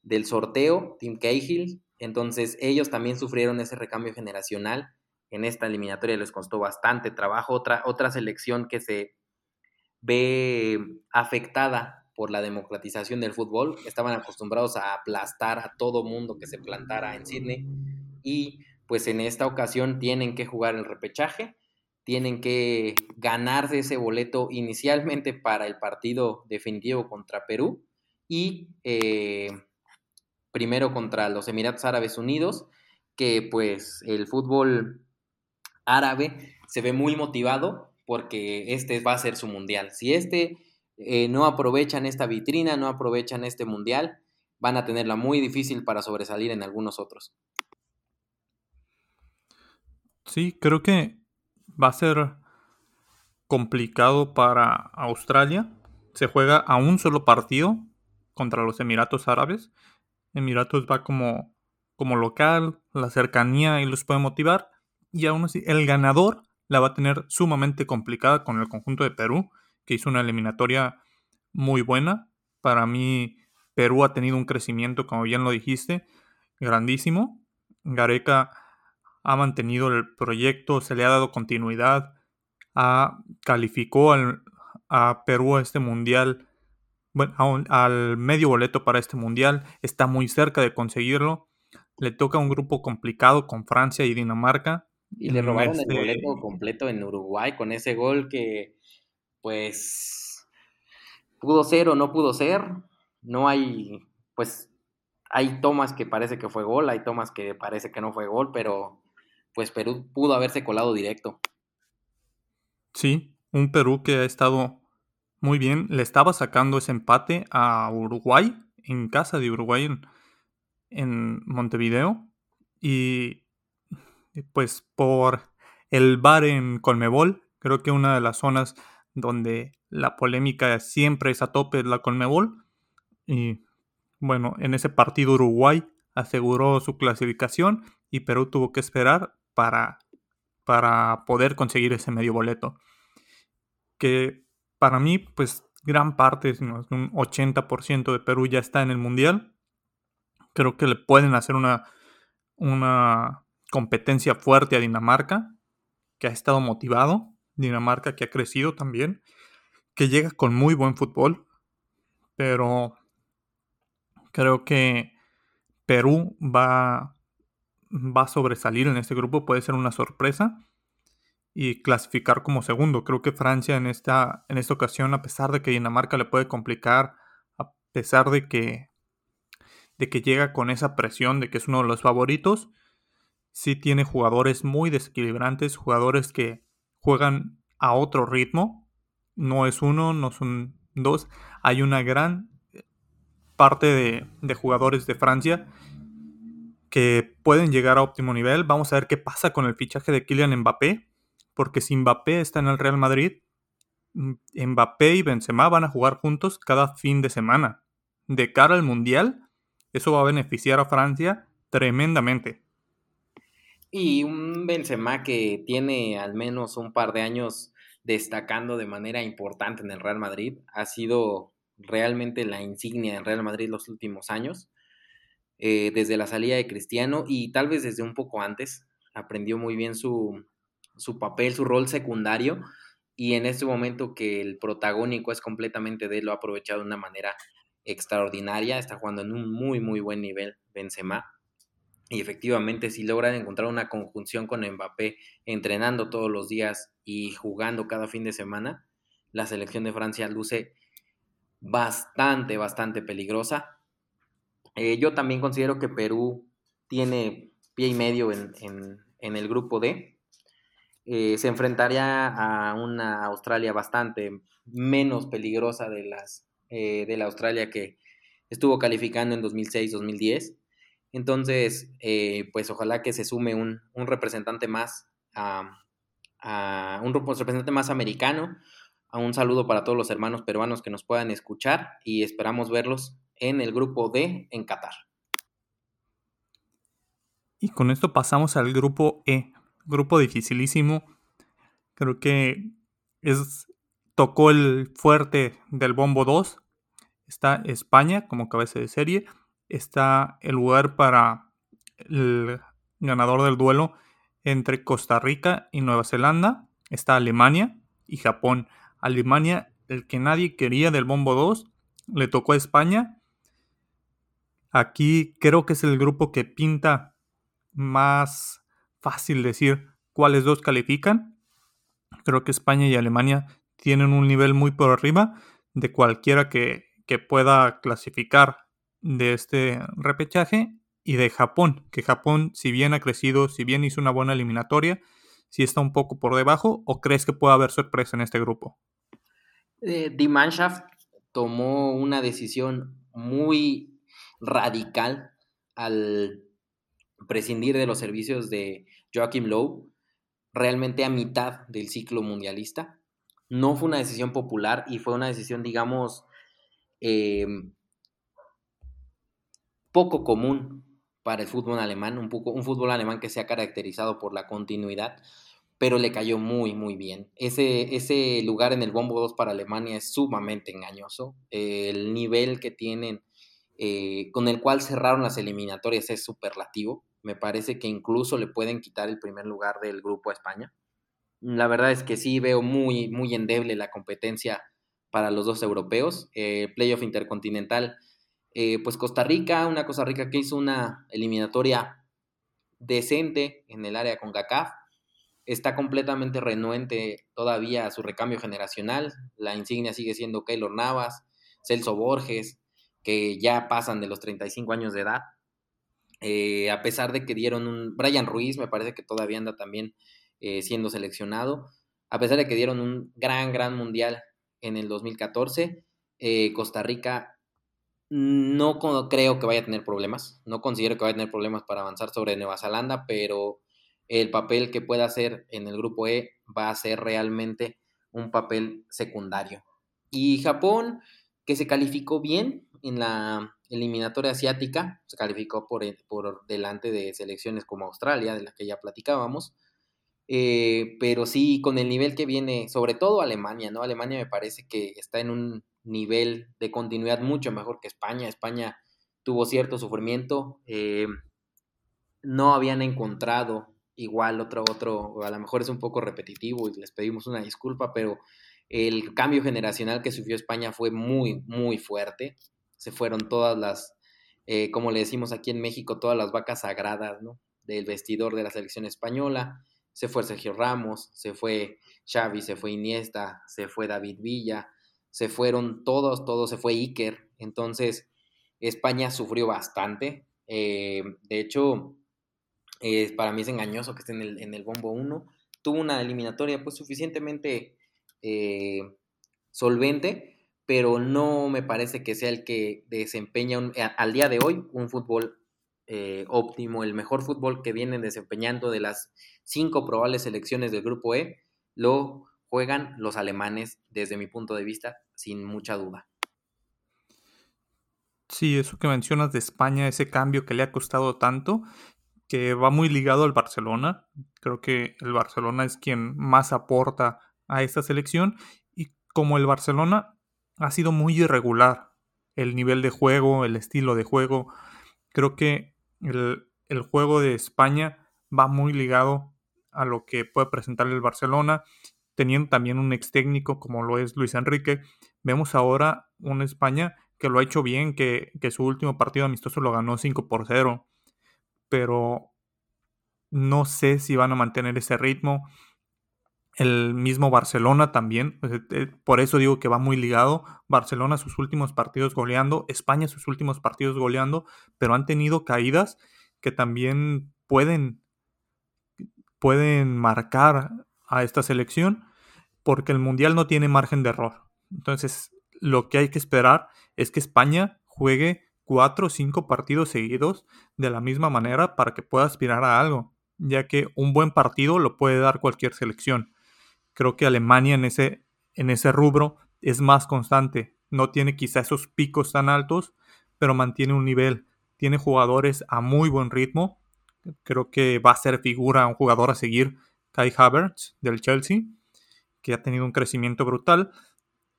del sorteo, Tim Cahill. Entonces ellos también sufrieron ese recambio generacional. En esta eliminatoria les costó bastante trabajo. Otra, otra selección que se ve afectada por la democratización del fútbol. Estaban acostumbrados a aplastar a todo mundo que se plantara en Sydney. Y pues en esta ocasión tienen que jugar el repechaje tienen que ganarse ese boleto inicialmente para el partido definitivo contra Perú y eh, primero contra los Emiratos Árabes Unidos, que pues el fútbol árabe se ve muy motivado porque este va a ser su mundial. Si este eh, no aprovechan esta vitrina, no aprovechan este mundial, van a tenerla muy difícil para sobresalir en algunos otros. Sí, creo que va a ser complicado para Australia. Se juega a un solo partido contra los Emiratos Árabes. Emiratos va como, como local, la cercanía y los puede motivar. Y aún así, el ganador la va a tener sumamente complicada con el conjunto de Perú, que hizo una eliminatoria muy buena. Para mí, Perú ha tenido un crecimiento, como bien lo dijiste, grandísimo. Gareca ha mantenido el proyecto, se le ha dado continuidad, ha, calificó al, a Perú a este mundial, bueno, al medio boleto para este mundial, está muy cerca de conseguirlo. Le toca un grupo complicado con Francia y Dinamarca. Y le robaron el este boleto completo en Uruguay con ese gol que, pues, pudo ser o no pudo ser. No hay, pues, hay tomas que parece que fue gol, hay tomas que parece que no fue gol, pero pues Perú pudo haberse colado directo. Sí, un Perú que ha estado muy bien. Le estaba sacando ese empate a Uruguay, en casa de Uruguay, en, Montevideo. Y pues por el bar en Colmebol, creo que una de las zonas donde la polémica siempre es a tope es la Colmebol. Y bueno, en ese partido Uruguay aseguró su clasificación y Perú tuvo que esperar para, para poder conseguir ese medio boleto. Que para mí, pues gran parte, un 80% de Perú ya está en el Mundial. Creo que le pueden hacer una, una competencia fuerte a Dinamarca, que ha estado motivado. Dinamarca que ha crecido también, que llega con muy buen fútbol, pero Creo que Perú va, va a sobresalir en este grupo, puede ser una sorpresa y clasificar como segundo. Creo que Francia en esta, en esta ocasión, a pesar de que Dinamarca le puede complicar, a pesar de que, de que llega con esa presión de que es uno de los favoritos, sí tiene jugadores muy desequilibrantes, jugadores que juegan a otro ritmo. No es uno, no son dos. Hay una gran parte de, jugadores de Francia que pueden llegar a óptimo nivel. Vamos a ver qué pasa con el fichaje de Kylian Mbappé, porque si Mbappé está en el Real Madrid, Mbappé y Benzema van a jugar juntos cada fin de semana. De cara al Mundial, eso va a beneficiar a Francia tremendamente. Y un Benzema que tiene al menos un par de años destacando de manera importante en el Real Madrid, ha sido realmente la insignia en Real Madrid los últimos años, eh, desde la salida de Cristiano y tal vez desde un poco antes, aprendió muy bien su, su papel, su rol secundario y en este momento que el protagónico es completamente de él, lo ha aprovechado de una manera extraordinaria, está jugando en un muy, muy buen nivel Benzema. Y efectivamente, si logran encontrar una conjunción con Mbappé, entrenando todos los días y jugando cada fin de semana, la selección de Francia luce bastante, bastante peligrosa. Eh, yo también considero que Perú tiene pie y medio en, el grupo D. Eh, se enfrentaría a una Australia bastante menos peligrosa de, las, eh, de la Australia que estuvo calificando en 2006-2010. Entonces, pues ojalá que se sume un, representante más a, a un representante más americano, un saludo para todos los hermanos peruanos que nos puedan escuchar y esperamos verlos en el grupo D en Qatar. Y con esto pasamos al grupo E, grupo dificilísimo. Creo que es tocó el fuerte del bombo 2. Está España como cabeza de serie. Está el lugar para el ganador del duelo entre Costa Rica y Nueva Zelanda. Está Alemania y Japón. Alemania, el que nadie quería del Bombo 2, le tocó a España. Aquí creo que es el grupo que pinta más fácil decir cuáles dos califican. Creo que España y Alemania tienen un nivel muy por arriba de cualquiera que, que pueda clasificar de este repechaje y de Japón, que Japón si bien ha crecido, si bien hizo una buena eliminatoria, si está un poco por debajo o crees que puede haber sorpresa en este grupo? eh, Die Mannschaft tomó una decisión muy radical al prescindir de los servicios de Joachim Lowe, realmente a mitad del ciclo mundialista. No fue una decisión popular y fue una decisión, digamos, eh, poco común para el fútbol alemán, un, poco, un fútbol alemán que se ha caracterizado por la continuidad pero le cayó muy, muy bien. Ese, ese lugar en el Bombo 2 para Alemania es sumamente engañoso. el nivel que tienen, eh, con el cual cerraron las eliminatorias es superlativo. Me parece que incluso le pueden quitar el primer lugar del grupo a España. La verdad es que sí veo muy, muy endeble la competencia para los dos europeos. Eh, playoff intercontinental, eh, pues Costa Rica, una Costa Rica que hizo una eliminatoria decente en el área con CACAF. Está completamente renuente todavía a su recambio generacional. La insignia sigue siendo Keylor Navas, Celso Borges, que ya pasan de los 35 años de edad. Eh, a pesar de que dieron un... Brian Ruiz me parece que todavía anda también siendo seleccionado. A pesar de que dieron un gran, gran mundial en el 2014. Eh, Costa Rica no creo que vaya a tener problemas, no considero que vaya a tener problemas para avanzar sobre Nueva Zelanda, pero el papel que pueda hacer en el grupo E va a ser realmente un papel secundario. Y Japón, que se calificó bien en la eliminatoria asiática, se calificó por, por delante de selecciones como Australia, de la que ya platicábamos, eh, pero sí, con el nivel que viene, sobre todo Alemania, ¿no? Alemania me parece que está en un nivel de continuidad mucho mejor que España. España tuvo cierto sufrimiento, eh, no habían encontrado igual otro, otro, a lo mejor es un poco repetitivo y les pedimos una disculpa, pero el cambio generacional que sufrió España fue muy, muy fuerte. Se fueron todas las, eh, como le decimos aquí en México, todas las vacas sagradas, ¿no? Del vestidor de la selección española se fue Sergio Ramos, se fue Xavi, se fue Iniesta, se fue David Villa, se fueron todos, todos, se fue Iker. Entonces, España sufrió bastante. Eh, de hecho, para mí es engañoso que esté en el, en el bombo 1. Tuvo una eliminatoria pues suficientemente eh, solvente, pero no me parece que sea el que desempeña al día de hoy un fútbol eh, óptimo, el mejor fútbol que vienen desempeñando de las cinco probables selecciones del grupo E, lo juegan los alemanes desde mi punto de vista, sin mucha duda. Sí, eso que mencionas de España, ese cambio que le ha costado tanto, que va muy ligado al Barcelona. Creo que el Barcelona es quien más aporta a esta selección y como el Barcelona ha sido muy irregular el nivel de juego, el estilo de juego, creo que el, juego de España va muy ligado a lo que puede presentar el Barcelona, teniendo también un ex técnico como lo es Luis Enrique. Vemos ahora una España que lo ha hecho bien, que, que su último partido amistoso lo ganó 5 por 0, pero no sé si van a mantener ese ritmo. El mismo Barcelona también, eh, por eso digo que va muy ligado. Barcelona sus últimos partidos goleando, España sus últimos partidos goleando, pero han tenido caídas que también pueden, pueden marcar a esta selección porque el Mundial no tiene margen de error. Entonces, lo que hay que esperar es que España juegue cuatro o cinco partidos seguidos de la misma manera para que pueda aspirar a algo, ya que un buen partido lo puede dar cualquier selección. Creo que Alemania en ese, en ese rubro es más constante. No tiene quizá esos picos tan altos, pero mantiene un nivel. Tiene jugadores a muy buen ritmo. Creo que va a ser figura un jugador a seguir, Kai Havertz del Chelsea, que ha tenido un crecimiento brutal.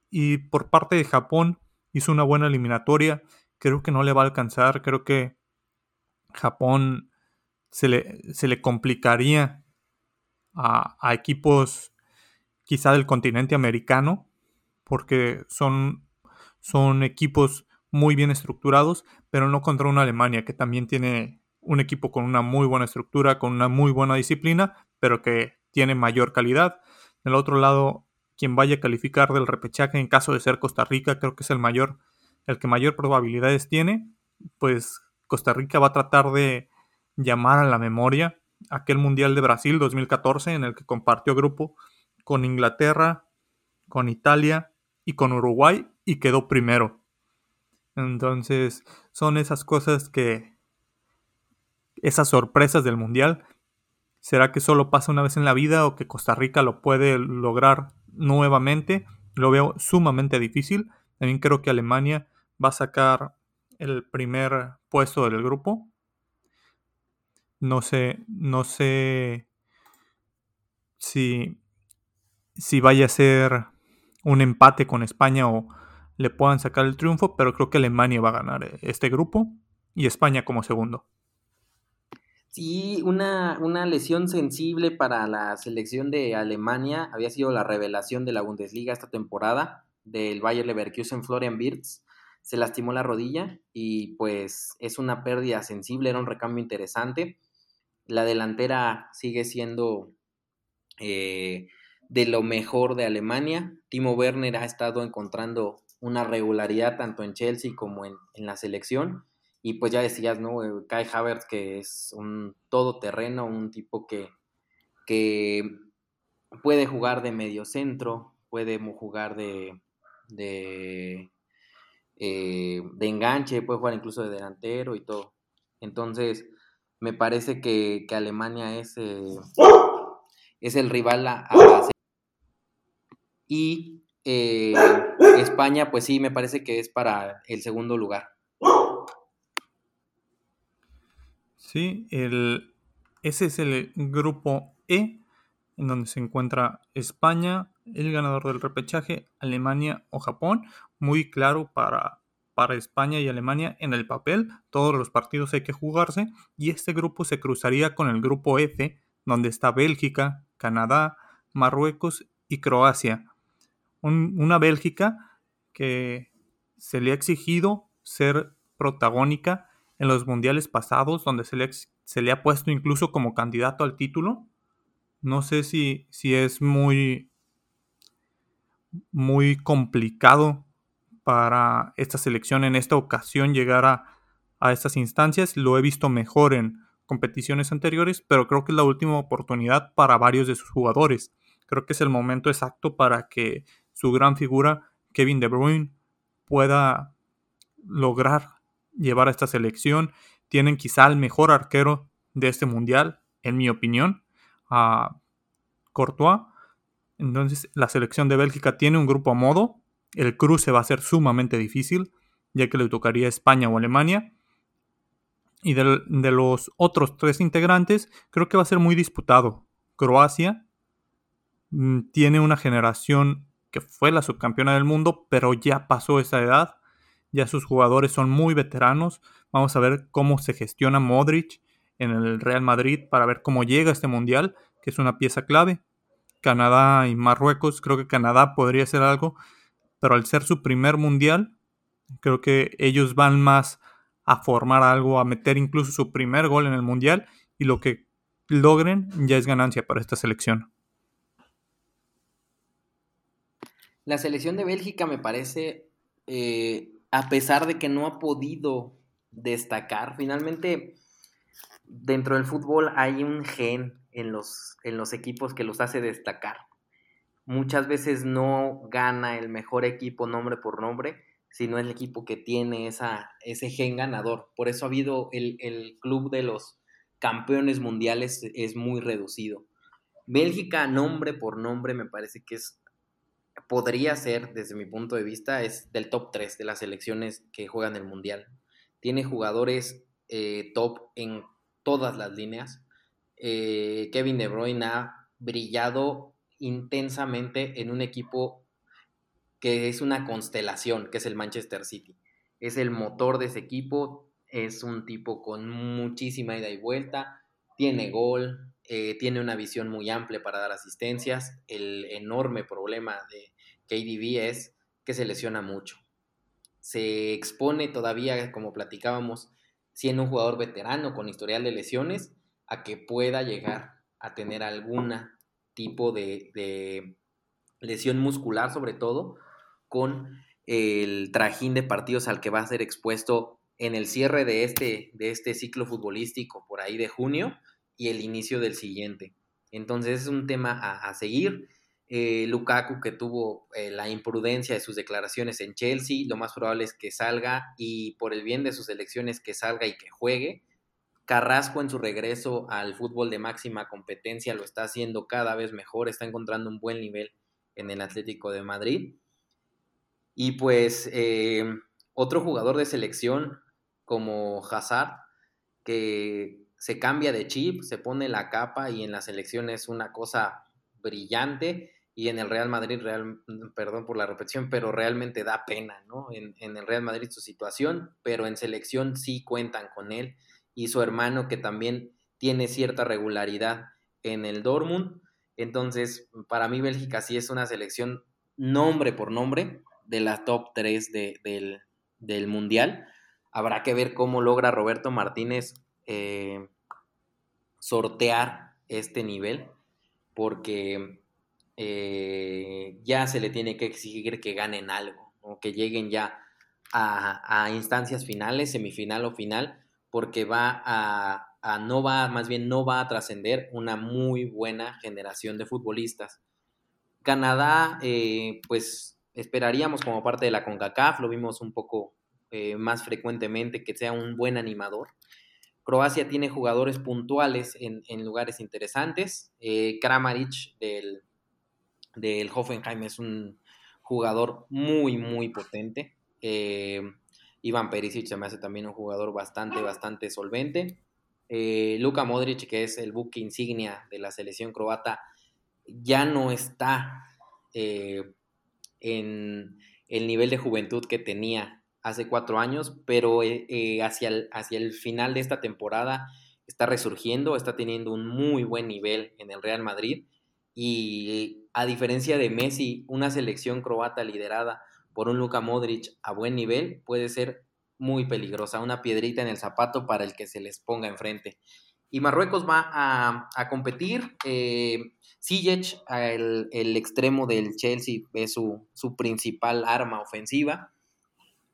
Y por parte de Japón hizo una buena eliminatoria. Creo que no le va a alcanzar. Creo que Japón se le, se le complicaría a, equipos quizá del continente americano, porque son, son equipos muy bien estructurados, pero no contra una Alemania que también tiene un equipo con una muy buena estructura, con una muy buena disciplina, pero que tiene mayor calidad. Del otro lado, quien vaya a calificar del repechaje en caso de ser Costa Rica, creo que es el mayor, el que mayor probabilidades tiene, pues Costa Rica va a tratar de llamar a la memoria aquel Mundial de Brasil 2014 en el que compartió grupo con Inglaterra, con Italia y con Uruguay y quedó primero. Entonces son esas cosas que... esas sorpresas del Mundial. ¿Será que solo pasa una vez en la vida o que Costa Rica lo puede lograr nuevamente? Lo veo sumamente difícil. También creo que Alemania va a sacar el primer puesto del grupo. No sé, no sé si si vaya a ser un empate con España o le puedan sacar el triunfo, pero creo que Alemania va a ganar este grupo y España como segundo. Sí, una, una, lesión sensible para la selección de Alemania había sido la revelación de la Bundesliga esta temporada. del Bayer Leverkusen, Florian Wirtz, se lastimó la rodilla y pues es una pérdida sensible, era un recambio interesante. La delantera sigue siendo eh, de lo mejor de Alemania. Timo Werner ha estado encontrando una regularidad tanto en Chelsea como en, la selección. Y pues ya decías, ¿no? Eh, Kai Havertz, que es un todoterreno, un tipo que, que puede jugar de medio centro, puede jugar de, de, eh, de enganche, puede jugar incluso de delantero y todo. Entonces, me parece que, Alemania es, eh, es el rival a, a y España, pues sí, me parece que es para el segundo lugar. Sí, ese es el grupo E, en donde se encuentra España, el ganador del repechaje, Alemania o Japón. Muy claro para, para España y Alemania en el papel. Todos los partidos hay que jugarse. Y este grupo se cruzaría con el grupo F, donde está Bélgica, Canadá, Marruecos y Croacia una Bélgica que se le ha exigido ser protagónica en los mundiales pasados, donde se le, se le ha puesto incluso como candidato al título. No sé si, si es muy, muy complicado para esta selección en esta ocasión llegar a, a estas instancias. Lo he visto mejor en competiciones anteriores, pero creo que es la última oportunidad para varios de sus jugadores. Creo que es el momento exacto para que su gran figura, Kevin De Bruyne, pueda lograr llevar a esta selección. Tienen quizá el mejor arquero de este mundial, en mi opinión, a Courtois. Entonces, la selección de Bélgica tiene un grupo a modo. El cruce va a ser sumamente difícil, ya que le tocaría España o Alemania. Y de, los otros tres integrantes, creo que va a ser muy disputado. Croacia mm, tiene una generación que fue la subcampeona del mundo, pero ya pasó esa edad, ya sus jugadores son muy veteranos. Vamos a ver cómo se gestiona Modric en el Real Madrid para ver cómo llega este mundial, que es una pieza clave. Canadá y Marruecos, creo que Canadá podría ser algo, pero al ser su primer mundial, creo que ellos van más a formar algo, a meter incluso su primer gol en el mundial y lo que logren ya es ganancia para esta selección. La selección de Bélgica me parece, eh, a pesar de que no ha podido destacar, finalmente dentro del fútbol hay un gen en los, en los equipos que los hace destacar. Muchas veces no gana el mejor equipo nombre por nombre, sino el equipo que tiene esa, ese gen ganador. Por eso ha habido el, el club de los campeones mundiales es muy reducido. Bélgica, nombre por nombre, me parece que es podría ser, desde mi punto de vista, es del top 3 de las selecciones que juegan el Mundial. Tiene jugadores eh, top en todas las líneas. Eh, Kevin De Bruyne ha brillado intensamente en un equipo que es una constelación, que es el Manchester City. Es el motor de ese equipo, es un tipo con muchísima ida y vuelta, tiene gol, eh, tiene una visión muy amplia para dar asistencias. El enorme problema de KDB es que se lesiona mucho. Se expone todavía, como platicábamos, siendo un jugador veterano con historial de lesiones, a que pueda llegar a tener algún tipo de, lesión muscular, sobre todo, con el trajín de partidos al que va a ser expuesto en el cierre de este, de este ciclo futbolístico por ahí de junio y el inicio del siguiente. Entonces es un tema a, seguir. Eh, Lukaku que tuvo eh, la imprudencia de sus declaraciones en Chelsea, lo más probable es que salga y por el bien de sus elecciones que salga y que juegue. Carrasco en su regreso al fútbol de máxima competencia lo está haciendo cada vez mejor, está encontrando un buen nivel en el Atlético de Madrid. Y pues eh, otro jugador de selección como Hazard, que se cambia de chip, se pone la capa y en la selección es una cosa brillante y en el Real Madrid, real, perdón por la repetición, pero realmente da pena, ¿no? En, el Real Madrid su situación, pero en selección sí cuentan con él y su hermano que también tiene cierta regularidad en el Dortmund. Entonces, para mí Bélgica sí es una selección nombre por nombre, de la top 3 del, Mundial. Habrá que ver cómo logra Roberto Martínez eh, sortear este nivel, porque eh, ya se le tiene que exigir que ganen algo, que lleguen ya a, instancias finales, semifinal o final, porque va a, no va, más bien no va a trascender una muy buena generación de futbolistas. Canadá, eh, pues esperaríamos como parte de la CONCACAF, lo vimos un poco eh, más frecuentemente, que sea un buen animador. Croacia tiene jugadores puntuales en, lugares interesantes. Kramaric del, del Hoffenheim es un jugador muy, muy potente. Eh, Iván Perisic se me hace también un jugador bastante, bastante solvente. Eh, Luka Modric, que es el buque insignia de la selección croata, ya no está eh, en el nivel de juventud que tenía hace cuatro años, pero hacia, el, hacia el final de esta temporada está resurgiendo, está teniendo un muy buen nivel en el Real Madrid y a diferencia de Messi, una selección croata liderada por un Luka Modric a buen nivel puede ser muy peligrosa, una piedrita en el zapato para el que se les ponga enfrente. Y Marruecos va a, competir. Eh, el, extremo del Chelsea, es su, principal arma ofensiva.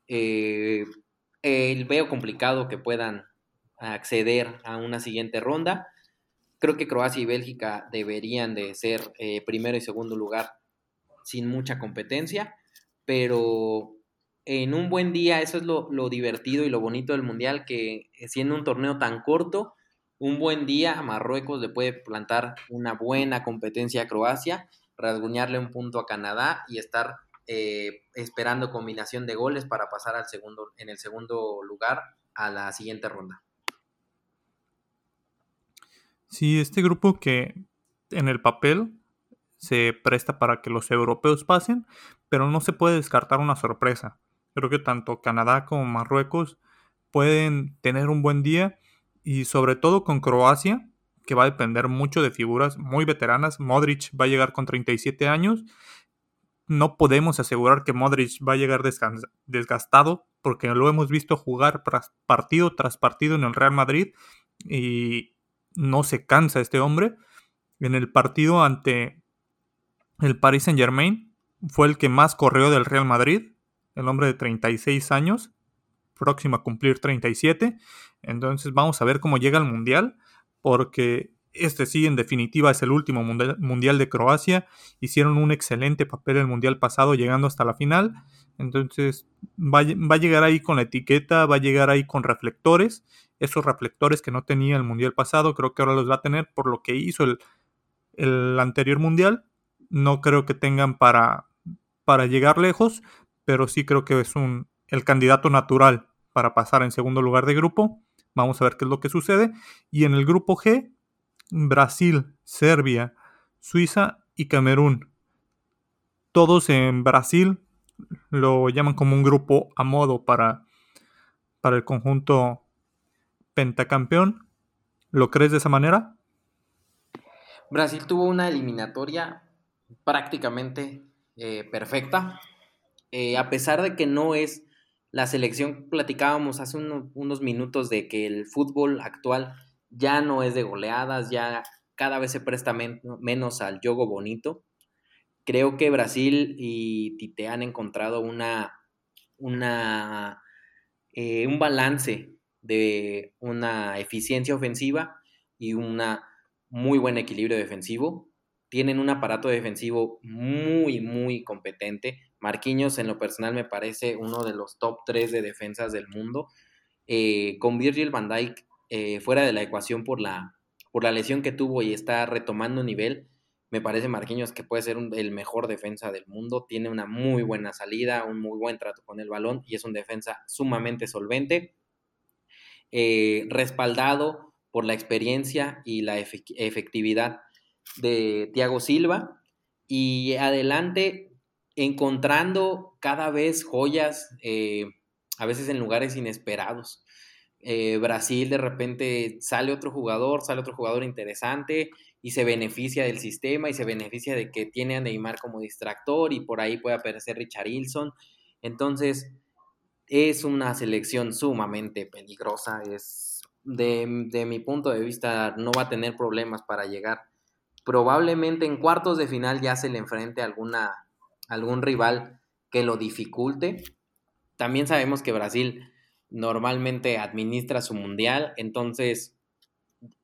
Eh, veo complicado que puedan acceder a una siguiente ronda. Creo que Croacia y Bélgica deberían de ser eh, primero y segundo lugar sin mucha competencia pero en un buen día, eso es lo, divertido y lo bonito del Mundial, que siendo un torneo tan corto, un buen día a Marruecos le puede plantar una buena competencia a Croacia, rasguñarle un punto a Canadá y estar eh, esperando combinación de goles para pasar al segundo, en el segundo lugar a la siguiente ronda. Sí, este grupo que en el papel se presta para que los europeos pasen, pero no se puede descartar una sorpresa. Creo que tanto Canadá como Marruecos pueden tener un buen día y sobre todo con Croacia, que va a depender mucho de figuras muy veteranas. Modric va a llegar con 37 años. No podemos asegurar que Modric va a llegar desgastado porque lo hemos visto jugar partido tras partido en el Real Madrid y no se cansa este hombre. En el partido ante el Paris Saint Germain fue el que más corrió del Real Madrid, el hombre de 36 años, próximo a cumplir 37. Entonces vamos a ver cómo llega al Mundial, porque este sí en definitiva es el último mundial, de Croacia. Hicieron un excelente papel el Mundial pasado llegando hasta la final. Entonces va, a llegar ahí con la etiqueta, va a llegar ahí con reflectores. Esos reflectores que no tenía el Mundial pasado, creo que ahora los va a tener por lo que hizo el, el anterior Mundial no creo que tengan para, para llegar lejos, pero sí creo que es un, el candidato natural para pasar en segundo lugar de grupo. Vamos a ver qué es lo que sucede. Y en el grupo G, Brasil, Serbia, Suiza y Camerún. Todos en Brasil lo llaman como un grupo a modo para, para el conjunto pentacampeón. ¿Lo crees de esa manera? Brasil tuvo una eliminatoria prácticamente eh, perfecta. Eh, a pesar de que no es la selección, platicábamos hace unos minutos de que el fútbol actual ya no es de goleadas, ya cada vez se presta menos al juego bonito. Creo que Brasil y Tite han encontrado una, una eh, un balance de una eficiencia ofensiva y un muy buen equilibrio defensivo tienen un aparato defensivo muy, muy competente. Marquinhos, en lo personal, me parece uno de los top 3 de defensas del mundo. Eh, con Virgil van Dijk eh, fuera de la ecuación por la, por la lesión que tuvo y está retomando nivel, me parece Marquinhos que puede ser el mejor defensa del mundo. Tiene una muy buena salida, un muy buen trato con el balón y es un defensa sumamente solvente. Eh, respaldado por la experiencia y la efectividad de Thiago Silva y adelante encontrando cada vez joyas, eh, a veces en lugares inesperados. Eh, Brasil de repente sale otro jugador, sale otro jugador interesante y se beneficia del sistema y se beneficia de que tiene a Neymar como distractor y por ahí puede aparecer Richard Wilson. Entonces, es una selección sumamente peligrosa. Es, de, mi punto de vista, no va a tener problemas para llegar. Probablemente en cuartos de final ya se le enfrente alguna, algún rival que lo dificulte. También sabemos que Brasil normalmente administra su mundial, entonces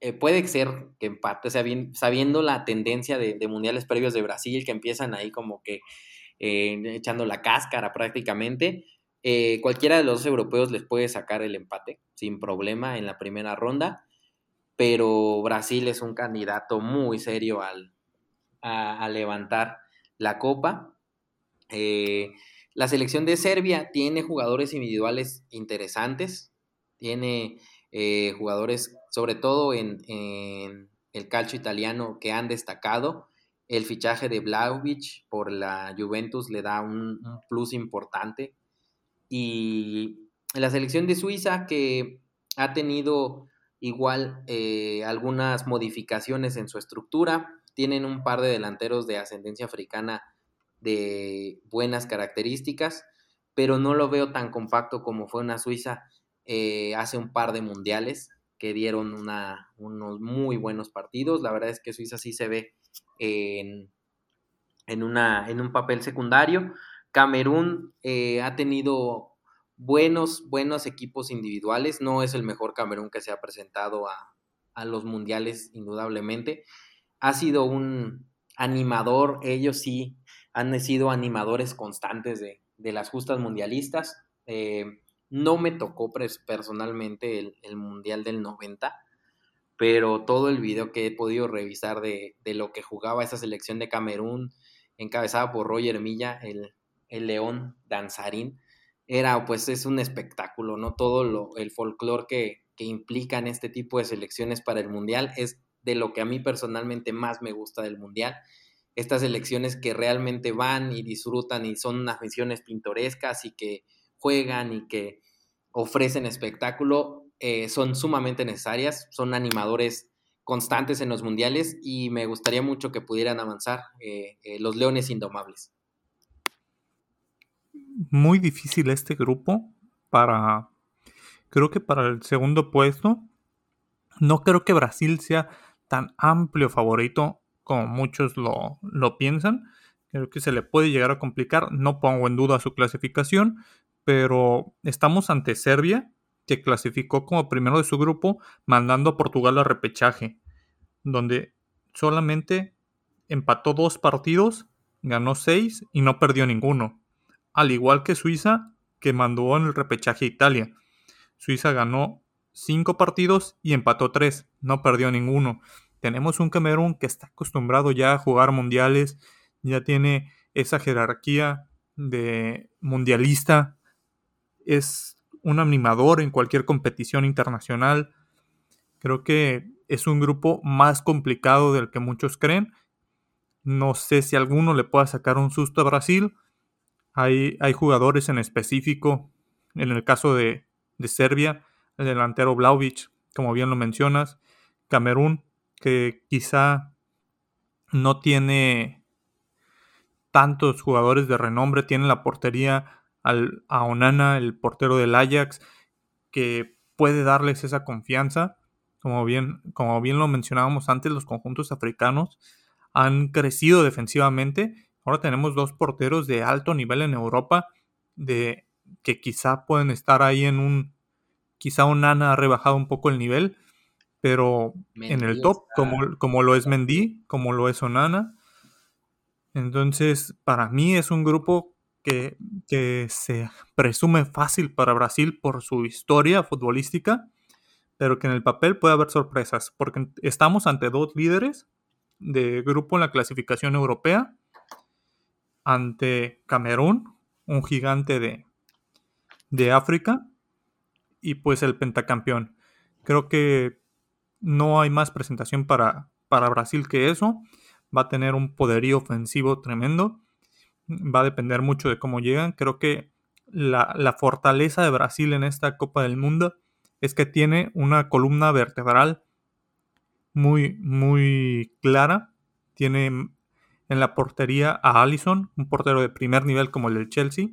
eh, puede ser que empate, sabiendo la tendencia de, mundiales previos de Brasil, que empiezan ahí como que eh, echando la cáscara prácticamente, eh, cualquiera de los europeos les puede sacar el empate sin problema en la primera ronda, pero Brasil es un candidato muy serio al, a, levantar la copa. La selección de Serbia tiene jugadores individuales interesantes, tiene jugadores sobre todo en, el calcio italiano que han destacado. El fichaje de Vlaovic por la Juventus le da un, plus importante. Y la selección de Suiza que ha tenido igual eh, algunas modificaciones en su estructura. Tienen un par de delanteros de ascendencia africana de buenas características, pero no lo veo tan compacto como fue una Suiza eh, hace un par de mundiales que dieron unos muy buenos partidos. La verdad es que Suiza sí se ve en, una, en un papel secundario. Camerún eh, ha tenido buenos, buenos equipos individuales. No es el mejor Camerún que se ha presentado a, los mundiales, indudablemente. Ha sido un animador, ellos sí han sido animadores constantes de, las justas mundialistas. Eh, no me tocó personalmente el, Mundial del 90, pero todo el video que he podido revisar de, lo que jugaba esa selección de Camerún, encabezada por Roger Milla, el, león danzarín, era pues es un espectáculo, ¿no? Todo lo, el folclore que, que implican este tipo de selecciones para el Mundial es de lo que a mí personalmente más me gusta del Mundial. Estas selecciones que realmente van y disfrutan y son unas misiones pintorescas y que juegan y que ofrecen espectáculo eh, son sumamente necesarias, son animadores constantes en los mundiales y me gustaría mucho que pudieran avanzar eh, eh, los Leones Indomables. Muy difícil este grupo para, creo que para el segundo puesto, no creo que Brasil sea tan amplio favorito como muchos lo, lo piensan. Creo que se le puede llegar a complicar. No pongo en duda su clasificación, pero estamos ante Serbia, que clasificó como primero de su grupo, mandando a Portugal a repechaje, donde solamente empató dos partidos, ganó seis y no perdió ninguno. Al igual que Suiza, que mandó en el repechaje a Italia. Suiza ganó cinco partidos y empató tres, no perdió ninguno. Tenemos un Camerún que está acostumbrado ya a jugar mundiales, ya tiene esa jerarquía de mundialista es un animador en cualquier competición internacional. Creo que es un grupo más complicado del que muchos creen. No sé si alguno le pueda sacar un susto a Brasil. Hay, hay jugadores en específico, en el caso de, Serbia, el delantero Vlaovic, como bien lo mencionas, Camerún, quizá no tiene tantos jugadores de renombre, tiene la portería a Onana, el portero del Ajax, que puede darles esa confianza. Como bien, como bien lo mencionábamos antes, los conjuntos africanos han crecido defensivamente. Ahora tenemos dos porteros de alto nivel en Europa, de que quizá pueden estar ahí en un, quizá Onana ha rebajado un poco el nivel, pero en el top, como, como lo es Mendy, como lo es Onana. Entonces, para mí es un grupo que, se presume fácil para Brasil por su historia futbolística, pero que en el papel puede haber sorpresas, porque estamos ante dos líderes de grupo en la clasificación europea, ante Camerún, un gigante de, de África, y pues el pentacampeón. Creo que no hay más presentación para, para Brasil que eso. Va a tener un poderío ofensivo tremendo va a depender mucho de cómo llegan. Creo que la, fortaleza de Brasil en esta Copa del Mundo es que tiene una columna vertebral muy, muy clara. Tiene en la portería a Allison, un portero de primer nivel como el del Chelsea.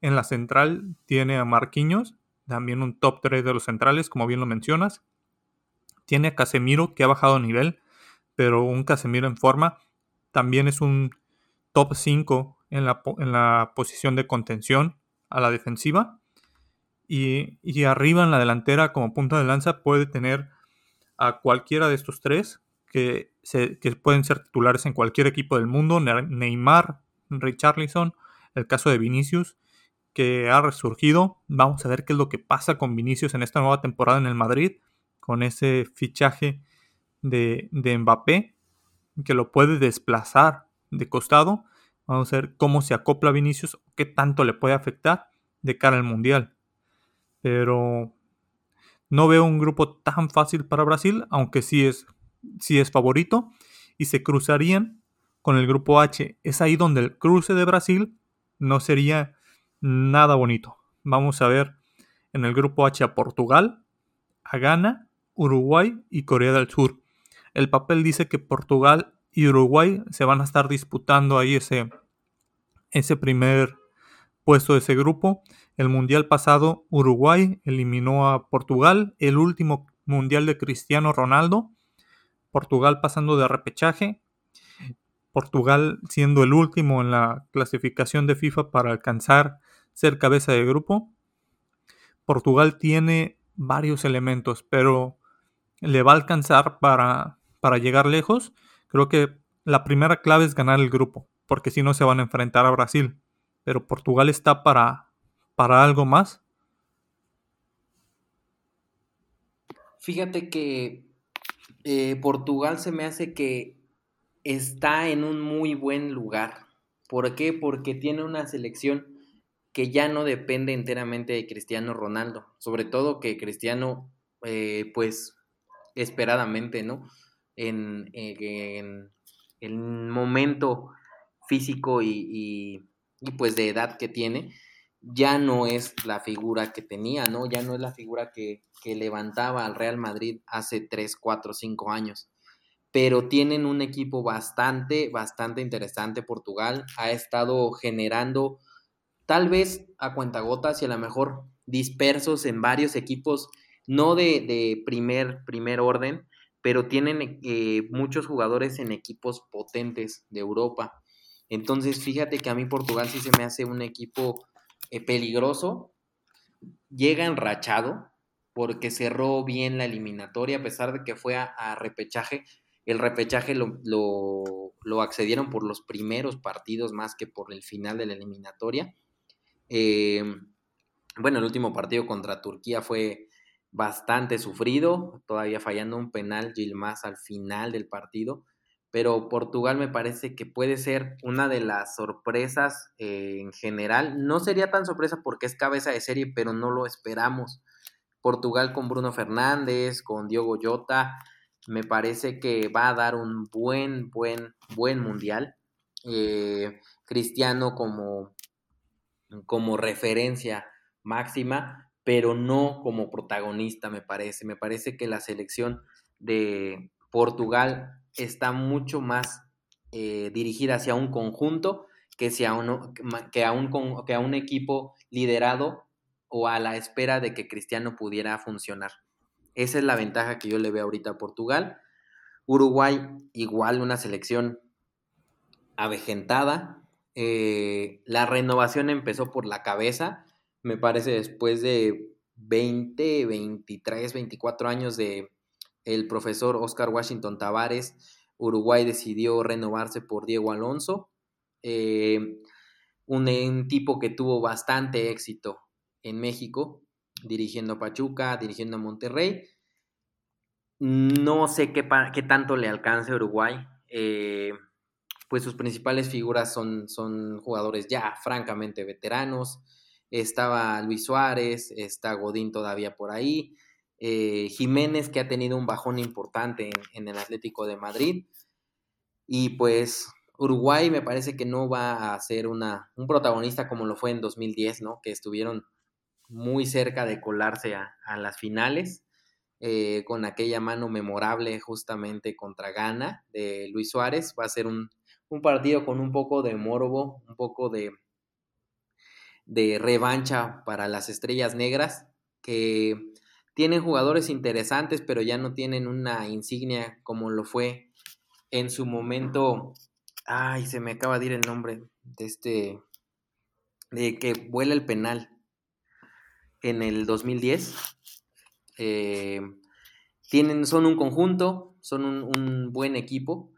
En la central tiene a Marquinhos, también un top 3 de los centrales, como bien lo mencionas. Tiene a Casemiro, que ha bajado nivel, pero un Casemiro en forma. También es un top 5 en la, en la posición de contención a la defensiva. Y, y, arriba en la delantera, como punta de lanza, puede tener a cualquiera de estos tres que, se, que pueden ser titulares en cualquier equipo del mundo. Neymar, Richarlison, el caso de Vinicius, que ha resurgido. Vamos a ver qué es lo que pasa con Vinicius en esta nueva temporada en el Madrid, con ese fichaje de, de Mbappé, que lo puede desplazar de costado. Vamos a ver cómo se acopla Vinicius, qué tanto le puede afectar de cara al Mundial. Pero no veo un grupo tan fácil para Brasil, aunque es, sí es favorito. Y se cruzarían con el grupo H. Es ahí donde el cruce de Brasil no sería nada bonito. Vamos a ver en el grupo H a Portugal, a Ghana, Uruguay y Corea del Sur. El papel dice que Portugal y Uruguay se van a estar disputando ahí ese, ese primer puesto de ese grupo. El mundial pasado Uruguay eliminó a Portugal, el último mundial de Cristiano Ronaldo. Portugal pasando de repechaje. Portugal siendo el último en la clasificación de FIFA para alcanzar ser cabeza de grupo. Portugal tiene varios elementos, pero le va a alcanzar para, para llegar lejos. Creo que la primera clave es ganar el grupo, porque si no se van a enfrentar a Brasil. Pero Portugal está para, para algo más. Fíjate que eh, Portugal se me hace que está en un muy buen lugar. ¿Por qué? Porque tiene una selección que ya no depende enteramente de Cristiano Ronaldo. Sobre todo que Cristiano, eh, pues, esperadamente, ¿no? En, el momento físico y, pues de edad que tiene, ya no es la figura que tenía, ¿no? Ya no es la figura que, que levantaba al Real Madrid hace 3, 4, 5 años. Pero tienen un equipo bastante, bastante interesante. Portugal ha estado generando tal vez a cuentagotas y a lo mejor dispersos en varios equipos, no de, primer, primer orden, pero tienen eh, muchos jugadores en equipos potentes de Europa. Entonces, fíjate que a mí Portugal sí se me hace un equipo eh, peligroso, llega enrachado, porque cerró bien la eliminatoria, a pesar de que fue a, repechaje. El repechaje lo, lo, accedieron por los primeros partidos más que por el final de la eliminatoria. Eh, bueno, el último partido contra Turquía fue bastante sufrido, todavía fallando un penal Gilmas al final del partido, pero Portugal me parece que puede ser una de las sorpresas eh, en general. No sería tan sorpresa porque es cabeza de serie, pero no lo esperamos. Portugal con Bruno Fernández, con Diogo Jota, me parece que va a dar un buen, buen, buen mundial. Eh, Cristiano como como referencia máxima, pero no como protagonista, me parece. Me parece que la selección de Portugal está mucho más eh, dirigida hacia un conjunto que, hacia uno, que, a un, que a un equipo liderado o a la espera de que Cristiano pudiera funcionar. Esa es la ventaja que yo le veo ahorita a Portugal. Uruguay, igual una selección avejentada, eh, la renovación empezó por la cabeza, me parece después de 20, 23, 24 años de el profesor Oscar Washington Tavares, Uruguay decidió renovarse por Diego Alonso, eh, un, tipo que tuvo bastante éxito en México, dirigiendo a Pachuca, dirigiendo a Monterrey. No sé qué, qué tanto le alcance Uruguay. Eh, pues sus principales figuras son, son jugadores ya francamente veteranos. Estaba Luis Suárez, está Godín todavía por ahí, eh, Jiménez que ha tenido un bajón importante en, el Atlético de Madrid. Y pues Uruguay me parece que no va a ser una, un protagonista como lo fue en 2010, ¿no? Que estuvieron muy cerca de colarse a, las finales. eh, con aquella mano memorable justamente contra Ghana de Luis Suárez. Va a ser un, partido con un poco de morbo, un poco de, de revancha para las estrellas negras, que tienen jugadores interesantes, pero ya no tienen una insignia como lo fue en su momento. Ay, se me acaba de ir el nombre de este, de que vuela el penal en el 2010. Eh, tienen, son un conjunto, son un, buen equipo,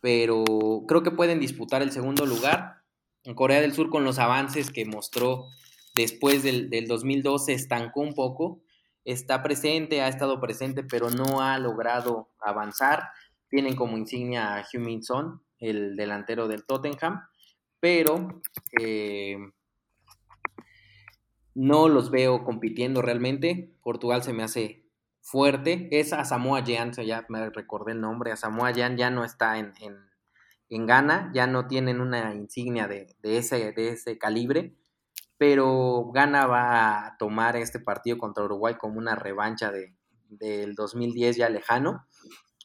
pero creo que pueden disputar el segundo lugar. En Corea del Sur, con los avances que mostró después del, del 2012, estancó un poco. Está presente, ha estado presente, pero no ha logrado avanzar. Tienen como insignia a Heung-Min Son, el delantero del Tottenham, pero eh, no los veo compitiendo realmente. Portugal se me hace fuerte. Es a Samoa Jan, ya me recordé el nombre. A Samoa Jan ya no está en, Ghana, ya no tienen una insignia de, ese, de ese calibre. Pero Ghana va a tomar este partido contra Uruguay como una revancha de, del 2010 ya lejano.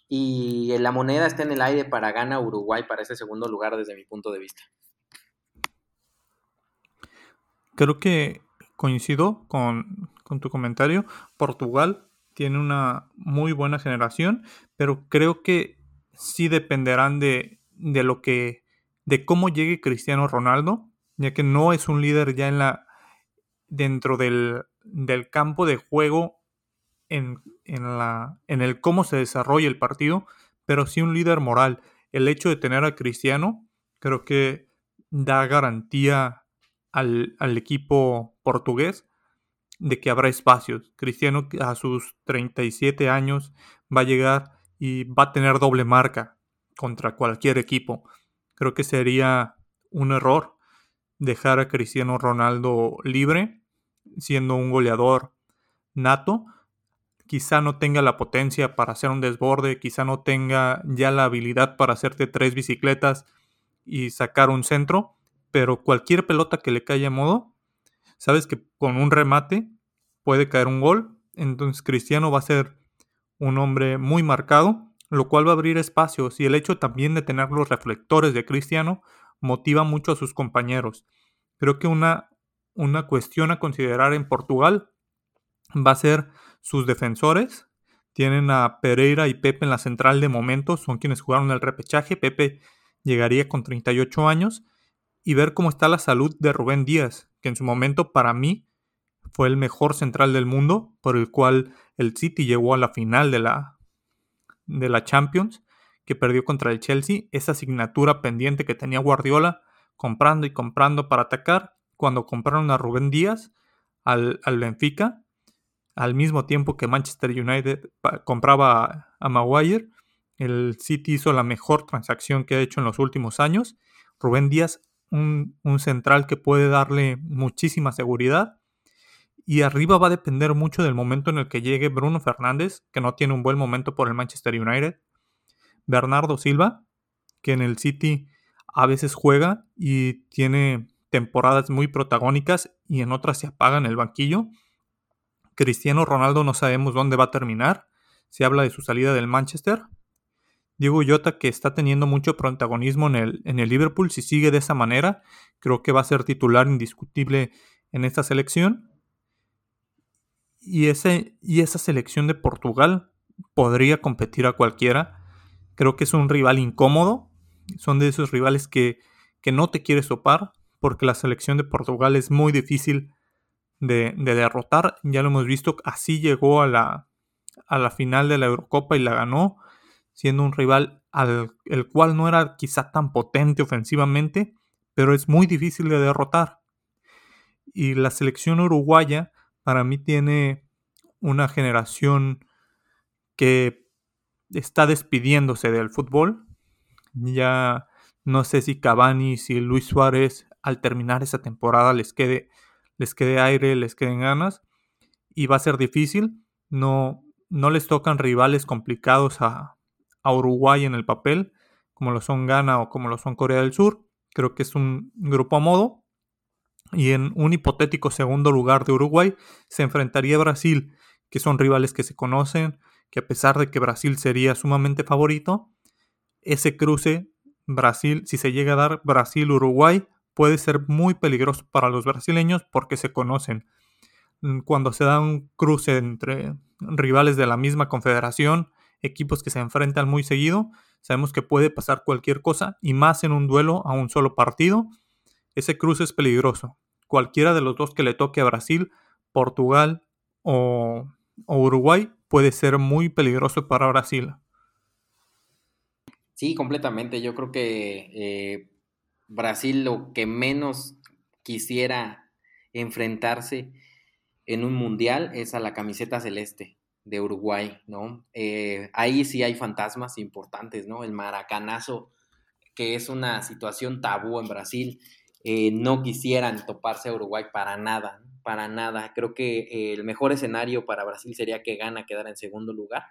Y la moneda está en el aire para Ghana Uruguay para ese segundo lugar desde mi punto de vista. Creo que coincido con, tu comentario. Portugal tiene una muy buena generación, pero creo que sí dependerán de, de lo que, de cómo llegue Cristiano Ronaldo, ya que no es un líder ya en la, dentro del, del campo de juego en, en, la, en el cómo se desarrolla el partido, pero sí un líder moral. El hecho de tener a Cristiano creo que da garantía al, al equipo portugués de que habrá espacios. Cristiano a sus 37 años va a llegar y va a tener doble marca contra cualquier equipo. Creo que sería un error dejar a Cristiano Ronaldo libre, siendo un goleador nato. Quizá no tenga la potencia para hacer un desborde, quizá no tenga ya la habilidad para hacerte tres bicicletas y sacar un centro, pero cualquier pelota que le caiga a modo, sabes que con un remate puede caer un gol. Entonces Cristiano va a ser un hombre muy marcado, lo cual va a abrir espacios y el hecho también de tener los reflectores de Cristiano motiva mucho a sus compañeros. Creo que una, una cuestión a considerar en Portugal va a ser sus defensores. Tienen a Pereira y Pepe en la central de momento, son quienes jugaron el repechaje. Pepe llegaría con 38 años y ver cómo está la salud de Rubén Díaz, que en su momento para mí fue el mejor central del mundo, por el cual el City llegó a la final de la, de la Champions, que perdió contra el Chelsea, esa asignatura pendiente que tenía Guardiola, comprando y comprando para atacar, cuando compraron a Rubén Díaz al, al Benfica, al mismo tiempo que Manchester United compraba a, a Maguire, el City hizo la mejor transacción que ha hecho en los últimos años. Rubén Díaz un, central que puede darle muchísima seguridad. Y arriba va a depender mucho del momento en el que llegue Bruno Fernández, que no tiene un buen momento por el Manchester United. Bernardo Silva, que en el City a veces juega y tiene temporadas muy protagónicas y en otras se apaga en el banquillo. Cristiano Ronaldo no sabemos dónde va a terminar. Se habla de su salida del Manchester, Diego Jota, que está teniendo mucho protagonismo en el, en el Liverpool, si sigue de esa manera, creo que va a ser titular indiscutible en esta selección. Y, ese, y esa selección de Portugal podría competir a cualquiera. Creo que es un rival incómodo. Son de esos rivales que, que no te quieres topar, porque la selección de Portugal es muy difícil de, de derrotar. Ya lo hemos visto, así llegó a la, a la final de la Eurocopa y la ganó siendo un rival al el cual no era quizá tan potente ofensivamente, pero es muy difícil de derrotar. Y la selección uruguaya para mí tiene una generación que está despidiéndose del fútbol. Ya no sé si Cavani, si Luis Suárez al terminar esa temporada les quede, les quede aire, les queden ganas. Y va a ser difícil. No, no les tocan rivales complicados a, a Uruguay en el papel, como lo son Ghana o como lo son Corea del Sur. Creo que es un grupo a modo. Y en un hipotético segundo lugar de Uruguay se enfrentaría a Brasil, que son rivales que se conocen, que a pesar de que Brasil sería sumamente favorito, ese cruce Brasil, si se llega a dar Brasil-Uruguay, puede ser muy peligroso para los brasileños porque se conocen. Cuando se da un cruce entre rivales de la misma confederación, equipos que se enfrentan muy seguido, sabemos que puede pasar cualquier cosa y más en un duelo a un solo partido. Ese cruce es peligroso. Cualquiera de los dos que le toque a Brasil, Portugal o, Uruguay puede ser muy peligroso para Brasil. Sí, completamente. Yo creo que eh, Brasil lo que menos quisiera enfrentarse en un mundial es a la camiseta celeste de Uruguay, ¿no? Eh, ahí sí hay fantasmas importantes, ¿no? El maracanazo, que es una situación tabú en Brasil, eh, no quisieran toparse a Uruguay para nada, para nada. Creo que el mejor escenario para Brasil sería que gana quedar en segundo lugar,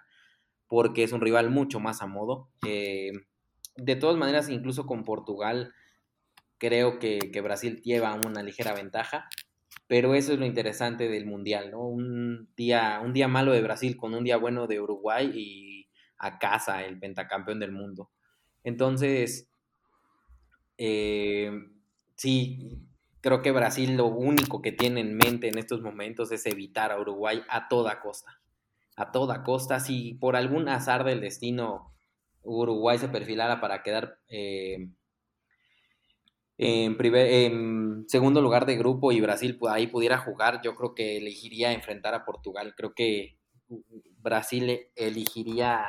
porque es un rival mucho más a modo. Eh, de todas maneras, incluso con Portugal, creo que, Brasil lleva una ligera ventaja pero eso es lo interesante del mundial, ¿no? Un día, un día malo de Brasil con un día bueno de Uruguay y a casa el pentacampeón del mundo. Entonces, eh, sí, creo que Brasil lo único que tiene en mente en estos momentos es evitar a Uruguay a toda costa. A toda costa, si por algún azar del destino Uruguay se perfilara para quedar eh, en, en segundo lugar de grupo y Brasil ahí pudiera jugar, yo creo que elegiría enfrentar a Portugal. Creo que Brasil elegiría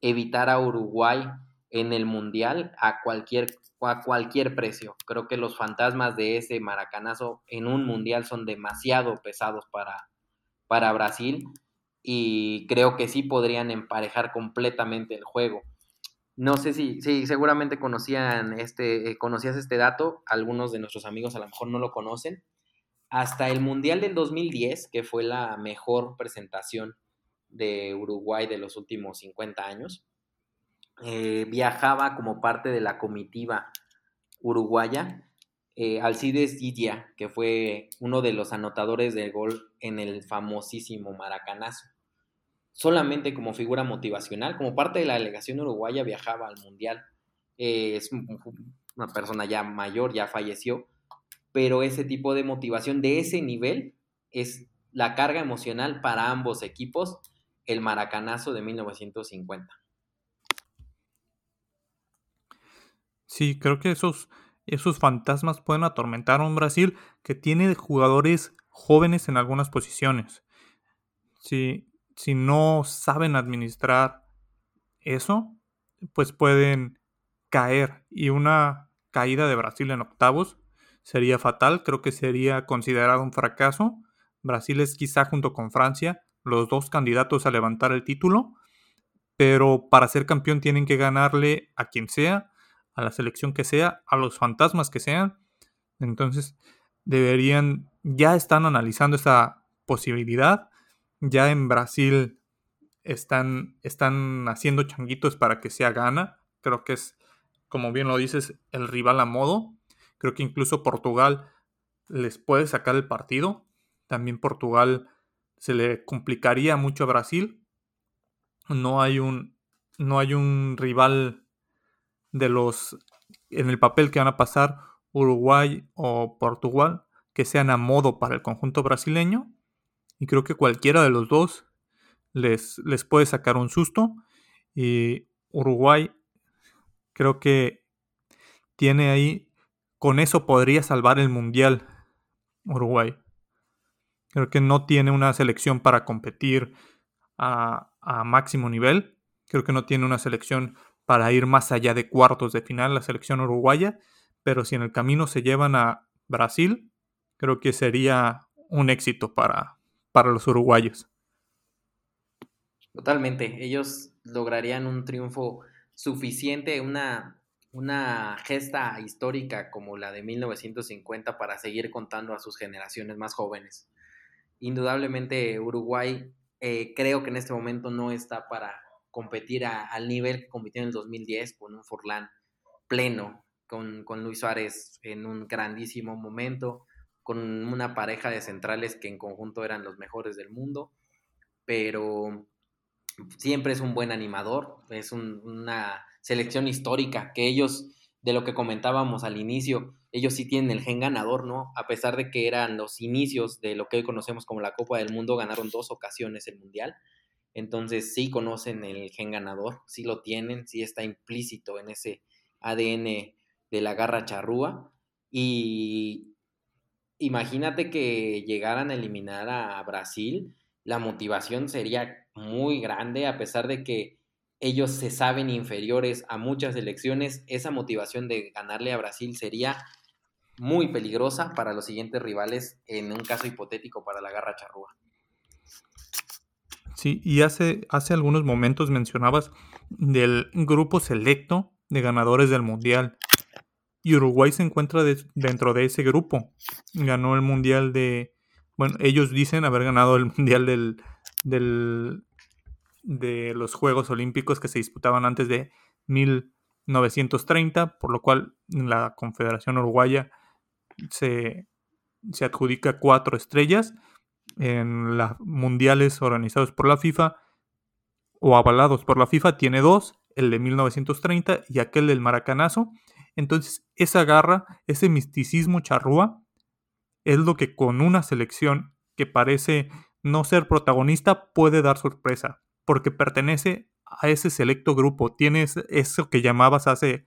evitar a Uruguay en el Mundial a cualquier, a cualquier precio. Creo que los fantasmas de ese maracanazo en un Mundial son demasiado pesados para, para Brasil y creo que sí podrían emparejar completamente el juego. No sé si, seguramente conocían este, eh, conocías este dato, algunos de nuestros amigos a lo mejor no lo conocen. Hasta el Mundial del 2010, que fue la mejor presentación de Uruguay de los últimos 50 años, eh, viajaba como parte de la comitiva uruguaya eh, Alcides Didia, que fue uno de los anotadores del gol en el famosísimo Maracanazo solamente como figura motivacional, como parte de la delegación uruguaya viajaba al Mundial. Eh, es una persona ya mayor, ya falleció, pero ese tipo de motivación de ese nivel es la carga emocional para ambos equipos, el maracanazo de 1950. Sí, creo que esos, esos fantasmas pueden atormentar a un Brasil que tiene jugadores jóvenes en algunas posiciones. Sí, si no saben administrar eso, pues pueden caer. Y una caída de Brasil en octavos sería fatal, creo que sería considerado un fracaso. Brasil es quizá junto con Francia los dos candidatos a levantar el título, pero para ser campeón tienen que ganarle a quien sea, a la selección que sea, a los fantasmas que sean. Entonces deberían, ya están analizando esa posibilidad ya en Brasil están, están haciendo changuitos para que sea gana. Creo que es, como bien lo dices, el rival a modo. Creo que incluso Portugal les puede sacar el partido. También Portugal se le complicaría mucho a Brasil. No hay un, no hay un rival de los en el papel que van a pasar Uruguay o Portugal que sean a modo para el conjunto brasileño. Y creo que cualquiera de los dos les, les puede sacar un susto. Y Uruguay creo que tiene ahí, con eso podría salvar el Mundial Uruguay. Creo que no tiene una selección para competir a, a, máximo nivel. Creo que no tiene una selección para ir más allá de cuartos de final, la selección uruguaya. Pero si en el camino se llevan a Brasil, creo que sería un éxito para, para los uruguayos. Totalmente, ellos lograrían un triunfo suficiente, una, una gesta histórica como la de 1950 para seguir contando a sus generaciones más jóvenes. Indudablemente Uruguay eh, creo que en este momento no está para competir al nivel que compitió en el 2010 con un Forlán pleno, con, con Luis Suárez en un grandísimo momento, con una pareja de centrales que en conjunto eran los mejores del mundo. pero siempre es un buen animador, es una selección histórica que ellos, de lo que comentábamos al inicio, ellos sí tienen el gen ganador, ¿no? A pesar de que eran los inicios de lo que hoy conocemos como la Copa del Mundo, ganaron dos ocasiones el Mundial. Entonces sí conocen el gen ganador, sí lo tienen, sí está implícito en ese ADN de la garra charrúa. Y imagínate que llegaran a eliminar a Brasil, la motivación sería muy grande, a pesar de que ellos se saben inferiores a muchas elecciones, esa motivación de ganarle a Brasil sería muy peligrosa para los siguientes rivales en un caso hipotético para la garra charrúa. Sí, y hace, hace algunos momentos mencionabas del grupo selecto de ganadores del Mundial. Y Uruguay se encuentra dentro de ese grupo. Ganó el Mundial de... Bueno, ellos dicen haber ganado el Mundial del, del, de los Juegos Olímpicos que se disputaban antes de 1930, por lo cual la Confederación Uruguaya se, se adjudica cuatro estrellas en los mundiales organizados por la FIFA o avalados por la FIFA tiene dos, el de 1930 y aquel del Maracanazo. Entonces, esa garra, ese misticismo charrúa, es lo que con una selección que parece no ser protagonista puede dar sorpresa, porque pertenece a ese selecto grupo, tiene eso que llamabas hace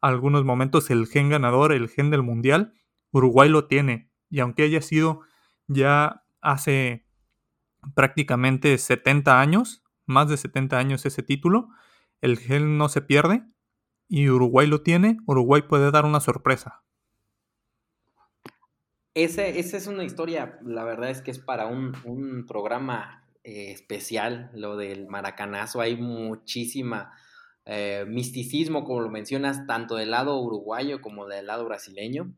algunos momentos el gen ganador, el gen del mundial, Uruguay lo tiene, y aunque haya sido ya hace prácticamente 70 años, más de 70 años ese título. El gel no se pierde y Uruguay lo tiene. Uruguay puede dar una sorpresa. Ese, esa es una historia, la verdad es que es para un, programa eh, especial, lo del maracanazo. Hay muchísima eh, misticismo, como lo mencionas, tanto del lado uruguayo como del lado brasileño.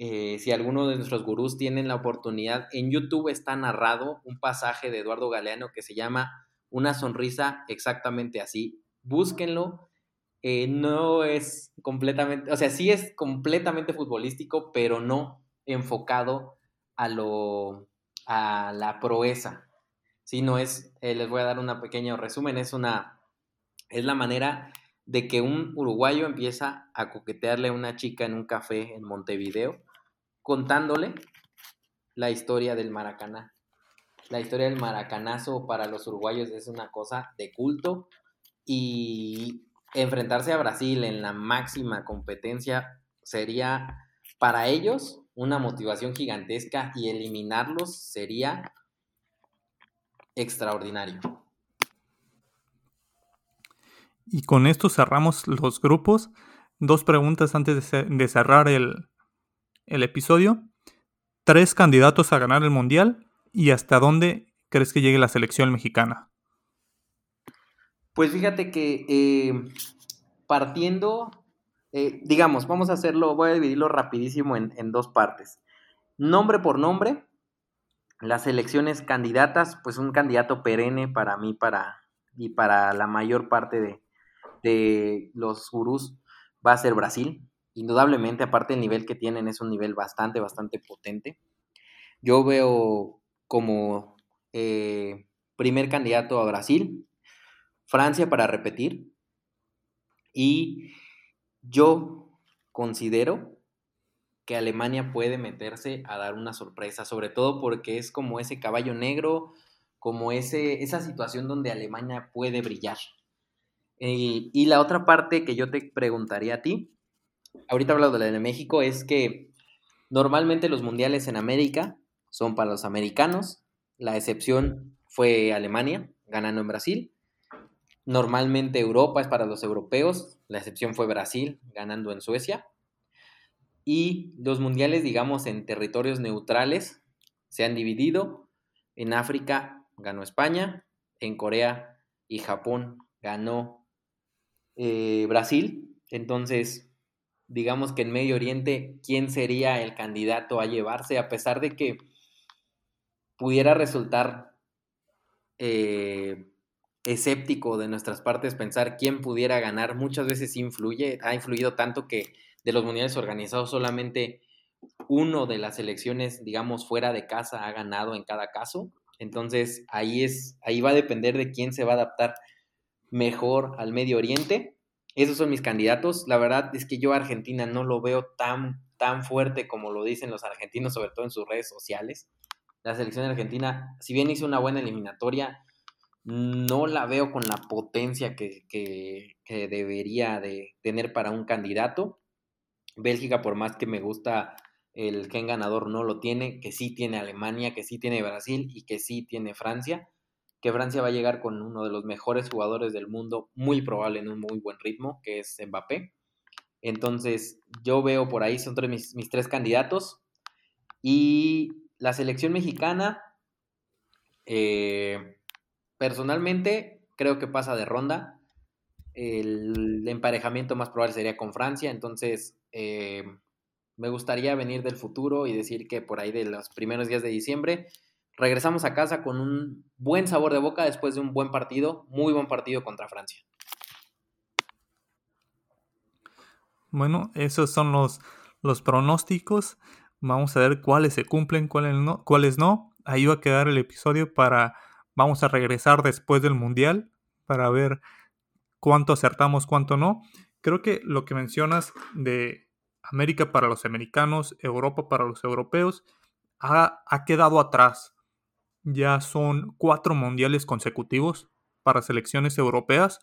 Eh, si alguno de nuestros gurús tienen la oportunidad, en YouTube está narrado un pasaje de Eduardo Galeano que se llama Una sonrisa exactamente así. Búsquenlo. Eh, no es completamente, o sea, sí es completamente futbolístico, pero no enfocado a lo, a la proeza. Si no es, eh, les voy a dar un pequeño resumen, es una, es la manera de que un uruguayo empieza a coquetearle a una chica en un café en Montevideo contándole la historia del Maracaná. La historia del maracanazo para los uruguayos es una cosa de culto y enfrentarse a Brasil en la máxima competencia sería para ellos una motivación gigantesca y eliminarlos sería extraordinario. Y con esto cerramos los grupos. Dos preguntas antes de, cerrar el, el episodio. Tres candidatos a ganar el Mundial y hasta dónde crees que llegue la selección mexicana. Pues fíjate que eh, partiendo, eh, digamos, vamos a hacerlo, voy a dividirlo rapidísimo en, dos partes. Nombre por nombre, las elecciones candidatas, pues un candidato perenne para mí para, y para la mayor parte de, de los gurús va a ser Brasil indudablemente, aparte del nivel que tienen, es un nivel bastante, bastante potente. Yo veo como eh, primer candidato a Brasil, Francia para repetir, y yo considero que Alemania puede meterse a dar una sorpresa, sobre todo porque es como ese caballo negro, como ese, esa situación donde Alemania puede brillar. y la otra parte que yo te preguntaría a ti ahorita hablando de México, es que normalmente los mundiales en América son para los americanos. La excepción fue Alemania, ganando en Brasil. Normalmente Europa es para los europeos. La excepción fue Brasil, ganando en Suecia. Y los mundiales, digamos, en territorios neutrales se han dividido. En África ganó España, en Corea y Japón ganó eh, Brasil. Entonces, digamos que en Medio Oriente, quién sería el candidato a llevarse, a pesar de que pudiera resultar eh, escéptico de nuestras partes pensar quién pudiera ganar, muchas veces influye, ha influido tanto que de los mundiales organizados solamente uno de las elecciones, digamos, fuera de casa ha ganado en cada caso. Entonces ahí es, ahí va a depender de quién se va a adaptar mejor al Medio Oriente. Esos son mis candidatos. La verdad es que yo Argentina no lo veo tan, tan fuerte como lo dicen los argentinos, sobre todo en sus redes sociales. La selección argentina, si bien hizo una buena eliminatoria, no la veo con la potencia que, que, que debería de tener para un candidato. Bélgica, por más que me gusta el gen ganador, no lo tiene, que sí tiene Alemania, que sí tiene Brasil y que sí tiene Francia que Francia va a llegar con uno de los mejores jugadores del mundo, muy probable en un muy buen ritmo, que es Mbappé. Entonces, yo veo por ahí, son mis, mis tres candidatos. Y la selección mexicana, eh, personalmente, creo que pasa de ronda. El emparejamiento más probable sería con Francia, entonces eh, me gustaría venir del futuro y decir que por ahí de los primeros días de diciembre regresamos a casa con un buen sabor de boca después de un buen partido, muy buen partido contra Francia. Bueno, esos son los, los pronósticos. Vamos a ver cuáles se cumplen, cuáles no, cuáles no. Ahí va a quedar el episodio para... Vamos a regresar después del Mundial para ver cuánto acertamos, cuánto no. Creo que lo que mencionas de América para los americanos, Europa para los europeos, ha, ha quedado atrás ya son cuatro mundiales consecutivos para selecciones europeas.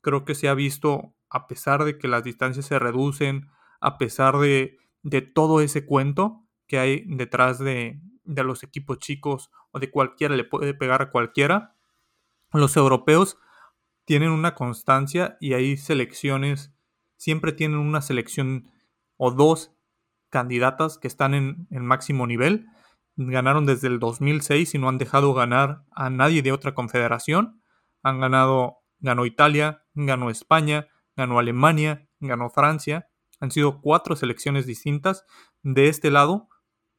Creo que se ha visto, a pesar de que las distancias se reducen, a pesar de, de todo ese cuento que hay detrás de, de los equipos chicos o de cualquiera le puede pegar a cualquiera, los europeos tienen una constancia y hay selecciones, siempre tienen una selección o dos candidatas que están en, en máximo nivel ganaron desde el 2006 y no han dejado ganar a nadie de otra confederación. Han ganado, ganó Italia, ganó España, ganó Alemania, ganó Francia. Han sido cuatro selecciones distintas. De este lado,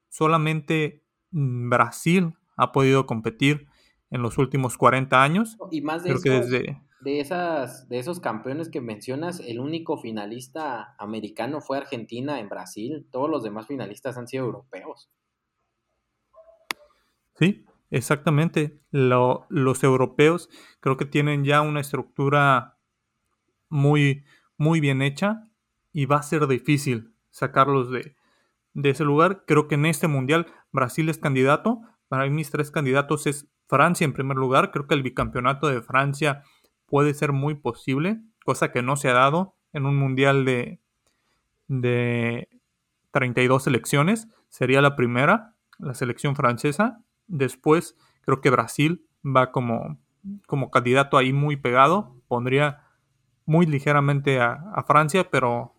solamente mm, Brasil ha podido competir en los últimos 40 años. Y más de, que desde... de, esas, de esos campeones que mencionas, el único finalista americano fue Argentina en Brasil. Todos los demás finalistas han sido europeos. Sí, exactamente. los europeos creo que tienen ya una estructura muy, muy bien hecha y va a ser difícil sacarlos de, de ese lugar. Creo que en este mundial Brasil es candidato. Para mí mis tres candidatos es Francia en primer lugar. Creo que el bicampeonato de Francia puede ser muy posible, cosa que no se ha dado en un mundial de, de 32 selecciones. Sería la primera, la selección francesa. Después creo que Brasil va como, como candidato ahí muy pegado. Pondría muy ligeramente a, Francia, pero,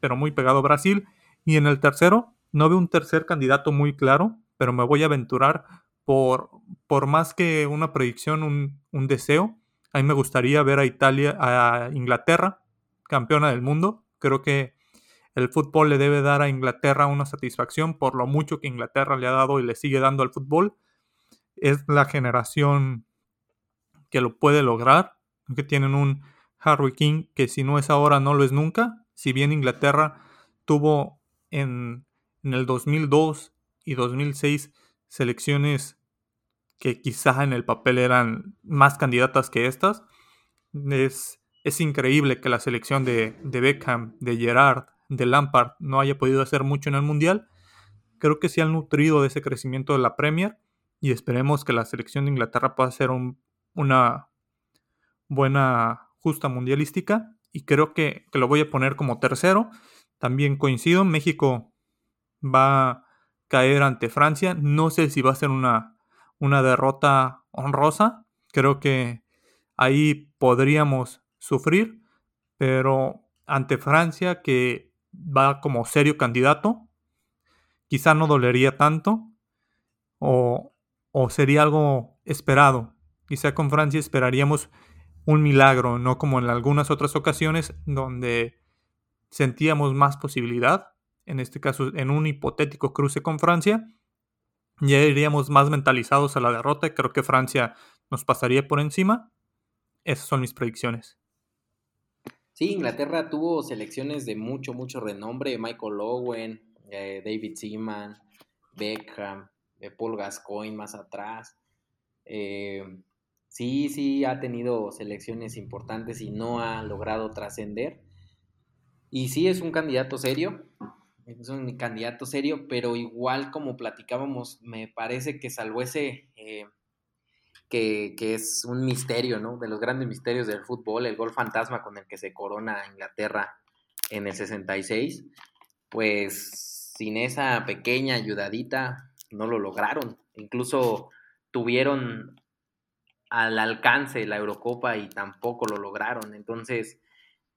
pero muy pegado Brasil. Y en el tercero, no veo un tercer candidato muy claro, pero me voy a aventurar por, por más que una predicción, un, un deseo. A mí me gustaría ver a Italia, a Inglaterra, campeona del mundo. Creo que el fútbol le debe dar a Inglaterra una satisfacción por lo mucho que Inglaterra le ha dado y le sigue dando al fútbol es la generación que lo puede lograr, que tienen un Harry King que si no es ahora no lo es nunca. Si bien Inglaterra tuvo en, el 2002 y 2006 selecciones que quizá en el papel eran más candidatas que estas, es, es increíble que la selección de, de Beckham, de Gerard, de Lampard no haya podido hacer mucho en el Mundial. Creo que se han nutrido de ese crecimiento de la Premier y esperemos que la selección de Inglaterra pueda ser una buena justa mundialística y creo que, lo voy a poner como tercero. También coincido, México va a caer ante Francia. No sé si va a ser una, una derrota honrosa. Creo que ahí podríamos sufrir, pero ante Francia, que va como serio candidato, quizá no dolería tanto. O, o sería algo esperado. Quizá con Francia esperaríamos un milagro, no como en algunas otras ocasiones donde sentíamos más posibilidad, en este caso en un hipotético cruce con Francia, ya iríamos más mentalizados a la derrota creo que Francia nos pasaría por encima. Esas son mis predicciones. Sí, Inglaterra tuvo selecciones de mucho, mucho renombre, Michael Owen, eh, David Seaman, Beckham, Paul Gascoigne más atrás. Eh, sí, sí ha tenido selecciones importantes y no ha logrado trascender. Y sí es un candidato serio, es un candidato serio, pero igual como platicábamos, me parece que salvo ese, eh, que, que, es un misterio, ¿no? De los grandes misterios del fútbol, el gol fantasma con el que se corona Inglaterra en el 66, pues sin esa pequeña ayudadita no lo lograron. Incluso tuvieron al alcance la Eurocopa y tampoco lo lograron. Entonces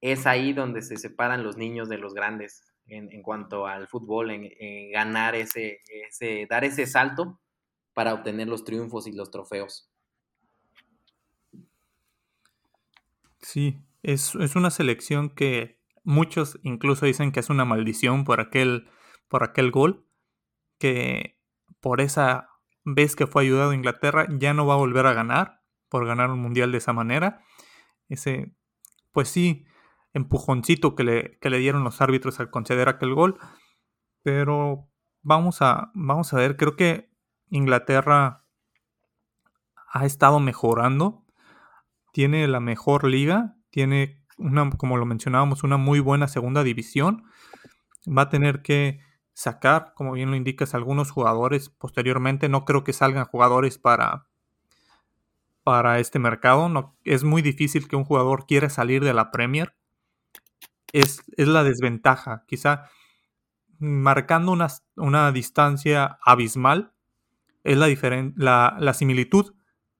es ahí donde se separan los niños de los grandes en, cuanto al fútbol, en, ganar ese, ese, dar ese salto para obtener los triunfos y los trofeos. Sí, es, es una selección que muchos incluso dicen que es una maldición por aquel, por aquel gol, que por esa vez que fue ayudado a Inglaterra ya no va a volver a ganar, por ganar un mundial de esa manera. Ese, pues sí, empujoncito que le, que le dieron los árbitros al conceder aquel gol. Pero vamos a, vamos a ver, creo que Inglaterra ha estado mejorando. Tiene la mejor liga, tiene una, como lo mencionábamos, una muy buena segunda división. Va a tener que sacar, como bien lo indicas, algunos jugadores posteriormente. No creo que salgan jugadores para, para este mercado. Es muy difícil que un jugador quiera salir de la Premier es, la desventaja. Quizá marcando una, una distancia abismal es la, la, la similitud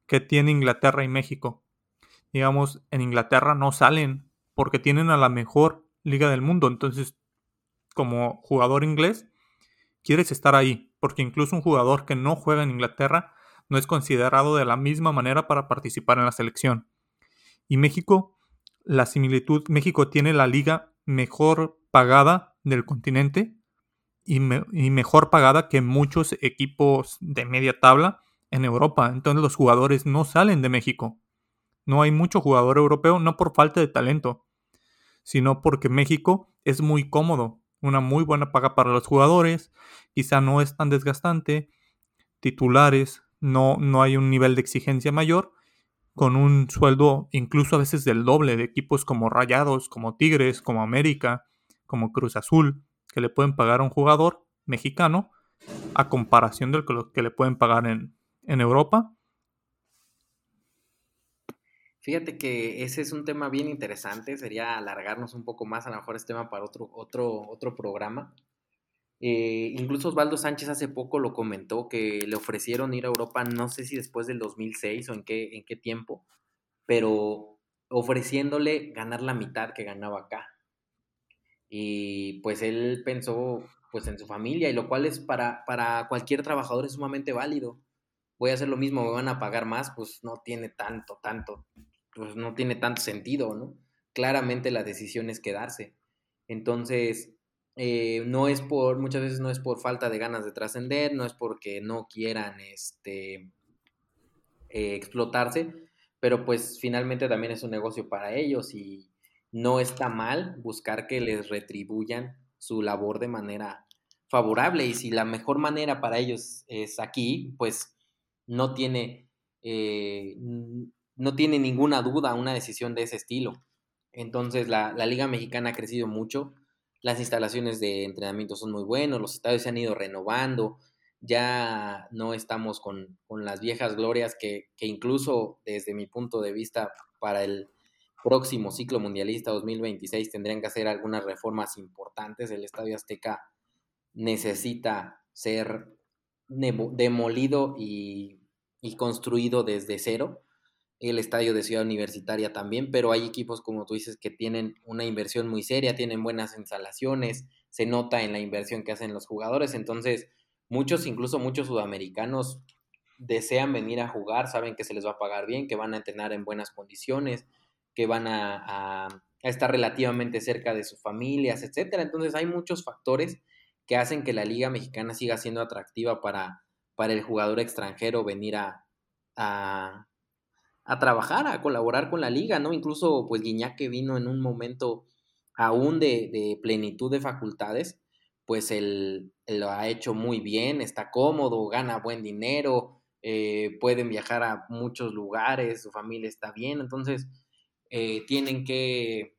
que tiene Inglaterra y México. Digamos, en Inglaterra no salen porque tienen a la mejor liga del mundo. Entonces, como jugador inglés, quieres estar ahí, porque incluso un jugador que no juega en Inglaterra no es considerado de la misma manera para participar en la selección. Y México la similitud, México tiene la liga mejor pagada del continente y, mejor pagada que muchos equipos de media tabla en Europa. Entonces los jugadores no salen de México. No hay mucho jugador europeo, no por falta de talento, sino porque México es muy cómodo, una muy buena paga para los jugadores, quizá no es tan desgastante, titulares, no, no hay un nivel de exigencia mayor con un sueldo incluso a veces del doble de equipos como Rayados, como Tigres, como América, como Cruz Azul, que le pueden pagar a un jugador mexicano a comparación de lo que le pueden pagar en, en Europa. Fíjate que ese es un tema bien interesante, sería alargarnos un poco más, a lo mejor este tema para otro, otro, otro programa, eh, incluso Osvaldo Sánchez hace poco lo comentó que le ofrecieron ir a Europa, no sé si después del 2006 o en qué, en qué tiempo, pero ofreciéndole ganar la mitad que ganaba acá. Y pues él pensó pues en su familia, y lo cual es para, para cualquier trabajador es sumamente válido. Voy a hacer lo mismo, me van a pagar más, pues no tiene tanto, tanto, pues no tiene tanto sentido, ¿no? Claramente la decisión es quedarse. Entonces, eh, no es por, muchas veces no es por falta de ganas de trascender, no es porque no quieran este, eh, explotarse, pero pues finalmente también es un negocio para ellos y no está mal buscar que les retribuyan su labor de manera favorable y si la mejor manera para ellos es aquí, pues no tiene, eh, no tiene ninguna duda una decisión de ese estilo. Entonces la, la Liga Mexicana ha crecido mucho, las instalaciones de entrenamiento son muy buenos, los estadios se han ido renovando, ya no estamos con, las viejas glorias que, incluso desde mi punto de vista para el próximo ciclo mundialista 2026 tendrían que hacer algunas reformas importantes. El Estadio Azteca necesita ser demolido y, y construido desde cero el estadio de Ciudad Universitaria también, pero hay equipos, como tú dices, que tienen una inversión muy seria, tienen buenas instalaciones, se nota en la inversión que hacen los jugadores, entonces muchos, incluso muchos sudamericanos, desean venir a jugar, saben que se les va a pagar bien, que van a entrenar en buenas condiciones, que van a, a estar relativamente cerca de sus familias, etcétera. Entonces hay muchos factores que hacen que la Liga Mexicana siga siendo atractiva para, para el jugador extranjero venir a, a, a trabajar, a colaborar con la liga, ¿no? Incluso, pues Guiñac que vino en un momento aún de, plenitud de facultades, pues él, lo ha hecho muy bien, está cómodo, gana buen dinero, eh, pueden viajar a muchos lugares, su familia está bien, entonces eh, tienen que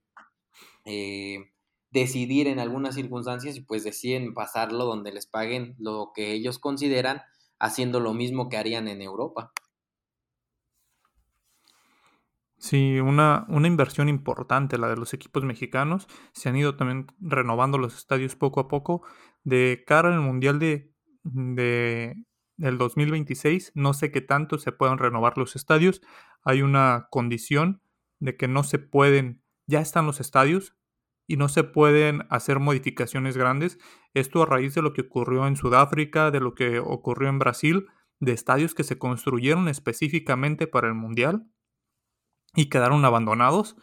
decidir en algunas circunstancias y pues deciden pasarlo donde les paguen lo que ellos consideran haciendo lo mismo que harían en Europa. Sí, una, una inversión importante la de los equipos mexicanos. Se han ido también renovando los estadios poco a poco. De cara al Mundial de, de, del 2026, no sé qué tanto se puedan renovar los estadios. Hay una condición de que no se pueden, ya están los estadios y no se pueden hacer modificaciones grandes. Esto a raíz de lo que ocurrió en Sudáfrica, de lo que ocurrió en Brasil, de estadios que se construyeron específicamente para el Mundial y quedaron abandonados.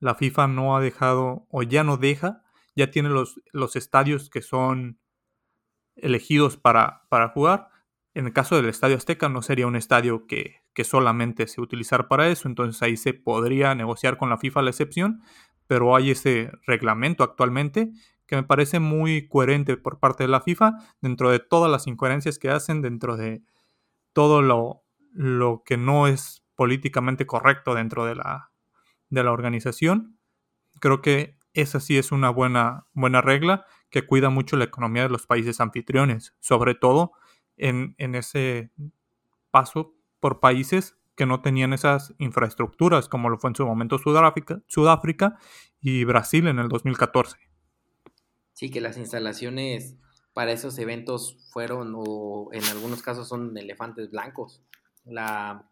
La FIFA no ha dejado o ya no deja, ya tiene los, los estadios que son elegidos para, para, jugar. En el caso del Estadio Azteca no sería un estadio que, que solamente se utilizar para eso, entonces ahí se podría negociar con la FIFA la excepción, pero hay ese reglamento actualmente que me parece muy coherente por parte de la FIFA dentro de todas las incoherencias que hacen, dentro de todo lo, lo que no es políticamente correcto dentro de la, de la organización. Creo que esa sí es una buena, buena regla que cuida mucho la economía de los países anfitriones, sobre todo en, en ese paso por países que no tenían esas infraestructuras, como lo fue en su momento Sudáfrica, Sudáfrica y Brasil en el 2014. Sí, que las instalaciones para esos eventos fueron, o en algunos casos son elefantes blancos. La,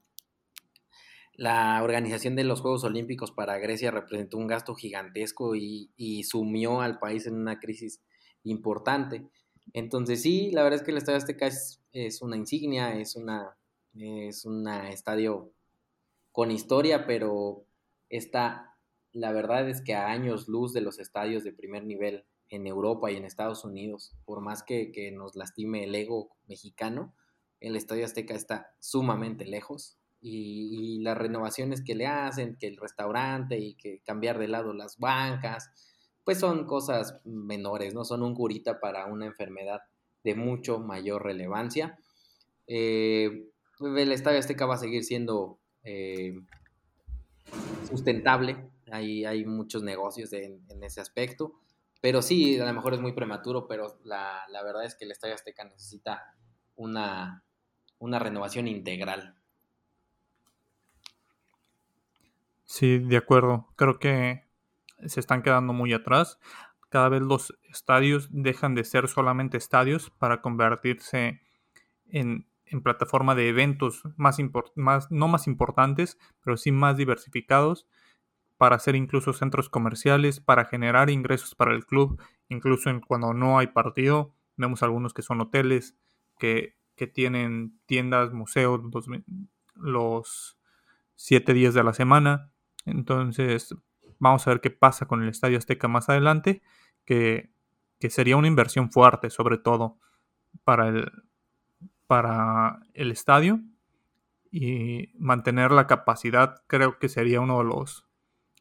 la organización de los Juegos Olímpicos para Grecia representó un gasto gigantesco y, sumió al país en una crisis importante. Entonces sí, la verdad es que el Estadio Azteca es, una insignia, es una es un estadio con historia, pero está, la verdad es que a años luz de los estadios de primer nivel en Europa y en Estados Unidos, por más que, que nos lastime el ego mexicano, el Estadio Azteca está sumamente lejos y, las renovaciones que le hacen, que el restaurante y que cambiar de lado las bancas, pues son cosas menores, ¿no? Son un curita para una enfermedad de mucho mayor relevancia. Eh, el Estadio Azteca va a seguir siendo eh, sustentable, hay, hay muchos negocios en, ese aspecto, pero sí, a lo mejor es muy prematuro, pero la, la verdad es que el Estadio Azteca necesita una, una renovación integral. Sí, de acuerdo. Creo que se están quedando muy atrás. Cada vez los estadios dejan de ser solamente estadios para convertirse en, plataforma de eventos más, no más importantes, pero sí más diversificados, para hacer incluso centros comerciales, para generar ingresos para el club, incluso en cuando no hay partido. Vemos algunos que son hoteles, que, que tienen tiendas, museos, los, los siete días de la semana entonces, vamos a ver qué pasa con el Estadio Azteca más adelante, que, sería una inversión fuerte, sobre todo para el, para el estadio. Y mantener la capacidad creo que sería uno de los,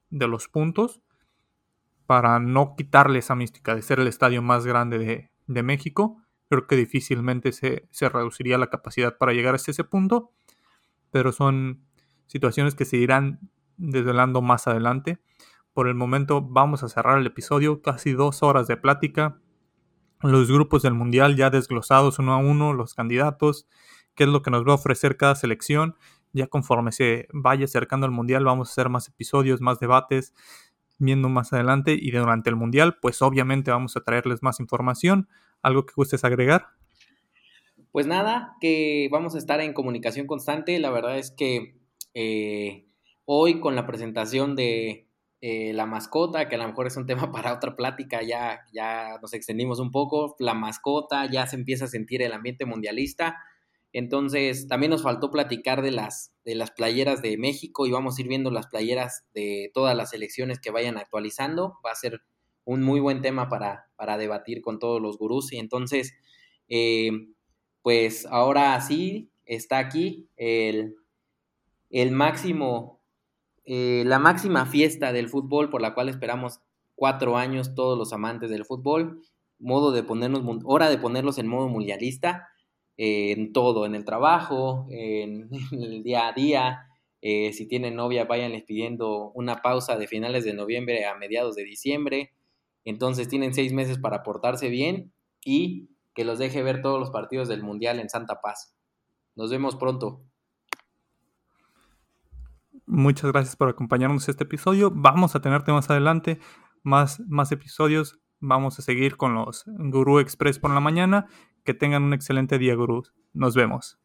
de los puntos para no quitarle esa mística de ser el estadio más grande de, de México. Creo que difícilmente se, se, reduciría la capacidad para llegar hasta ese punto, pero son situaciones que se irán desvelando más adelante. Por el momento vamos a cerrar el episodio, casi dos horas de plática. Los grupos del Mundial ya desglosados uno a uno, los candidatos, qué es lo que nos va a ofrecer cada selección. Ya conforme se vaya acercando el Mundial vamos a hacer más episodios, más debates, viendo más adelante. Y durante el Mundial, pues obviamente vamos a traerles más información. ¿Algo que gustes agregar? Pues nada, que vamos a estar en comunicación constante. La verdad es que eh, hoy con la presentación de eh, la mascota, que a lo mejor es un tema para otra plática, ya, ya nos extendimos un poco, la mascota, ya se empieza a sentir el ambiente mundialista. Entonces, también nos faltó platicar de las, de las playeras de México y vamos a ir viendo las playeras de todas las elecciones que vayan actualizando. Va a ser un muy buen tema para, para debatir con todos los gurús. Y entonces, eh, pues ahora sí está aquí el, el máximo eh, la máxima fiesta del fútbol por la cual esperamos cuatro años todos los amantes del fútbol, modo de ponernos, hora de ponerlos en modo mundialista. en todo, en el trabajo, en, el día a día. Eh, si tienen novia, váyanles pidiendo una pausa de finales de noviembre a mediados de diciembre. Entonces tienen seis meses para portarse bien y que los deje ver todos los partidos del Mundial en Santa Paz. Nos vemos pronto. Muchas gracias por acompañarnos este episodio. Vamos a tenerte más adelante más, más episodios. Vamos a seguir con los Guru Express por la mañana. Que tengan un excelente día, Gurús. Nos vemos.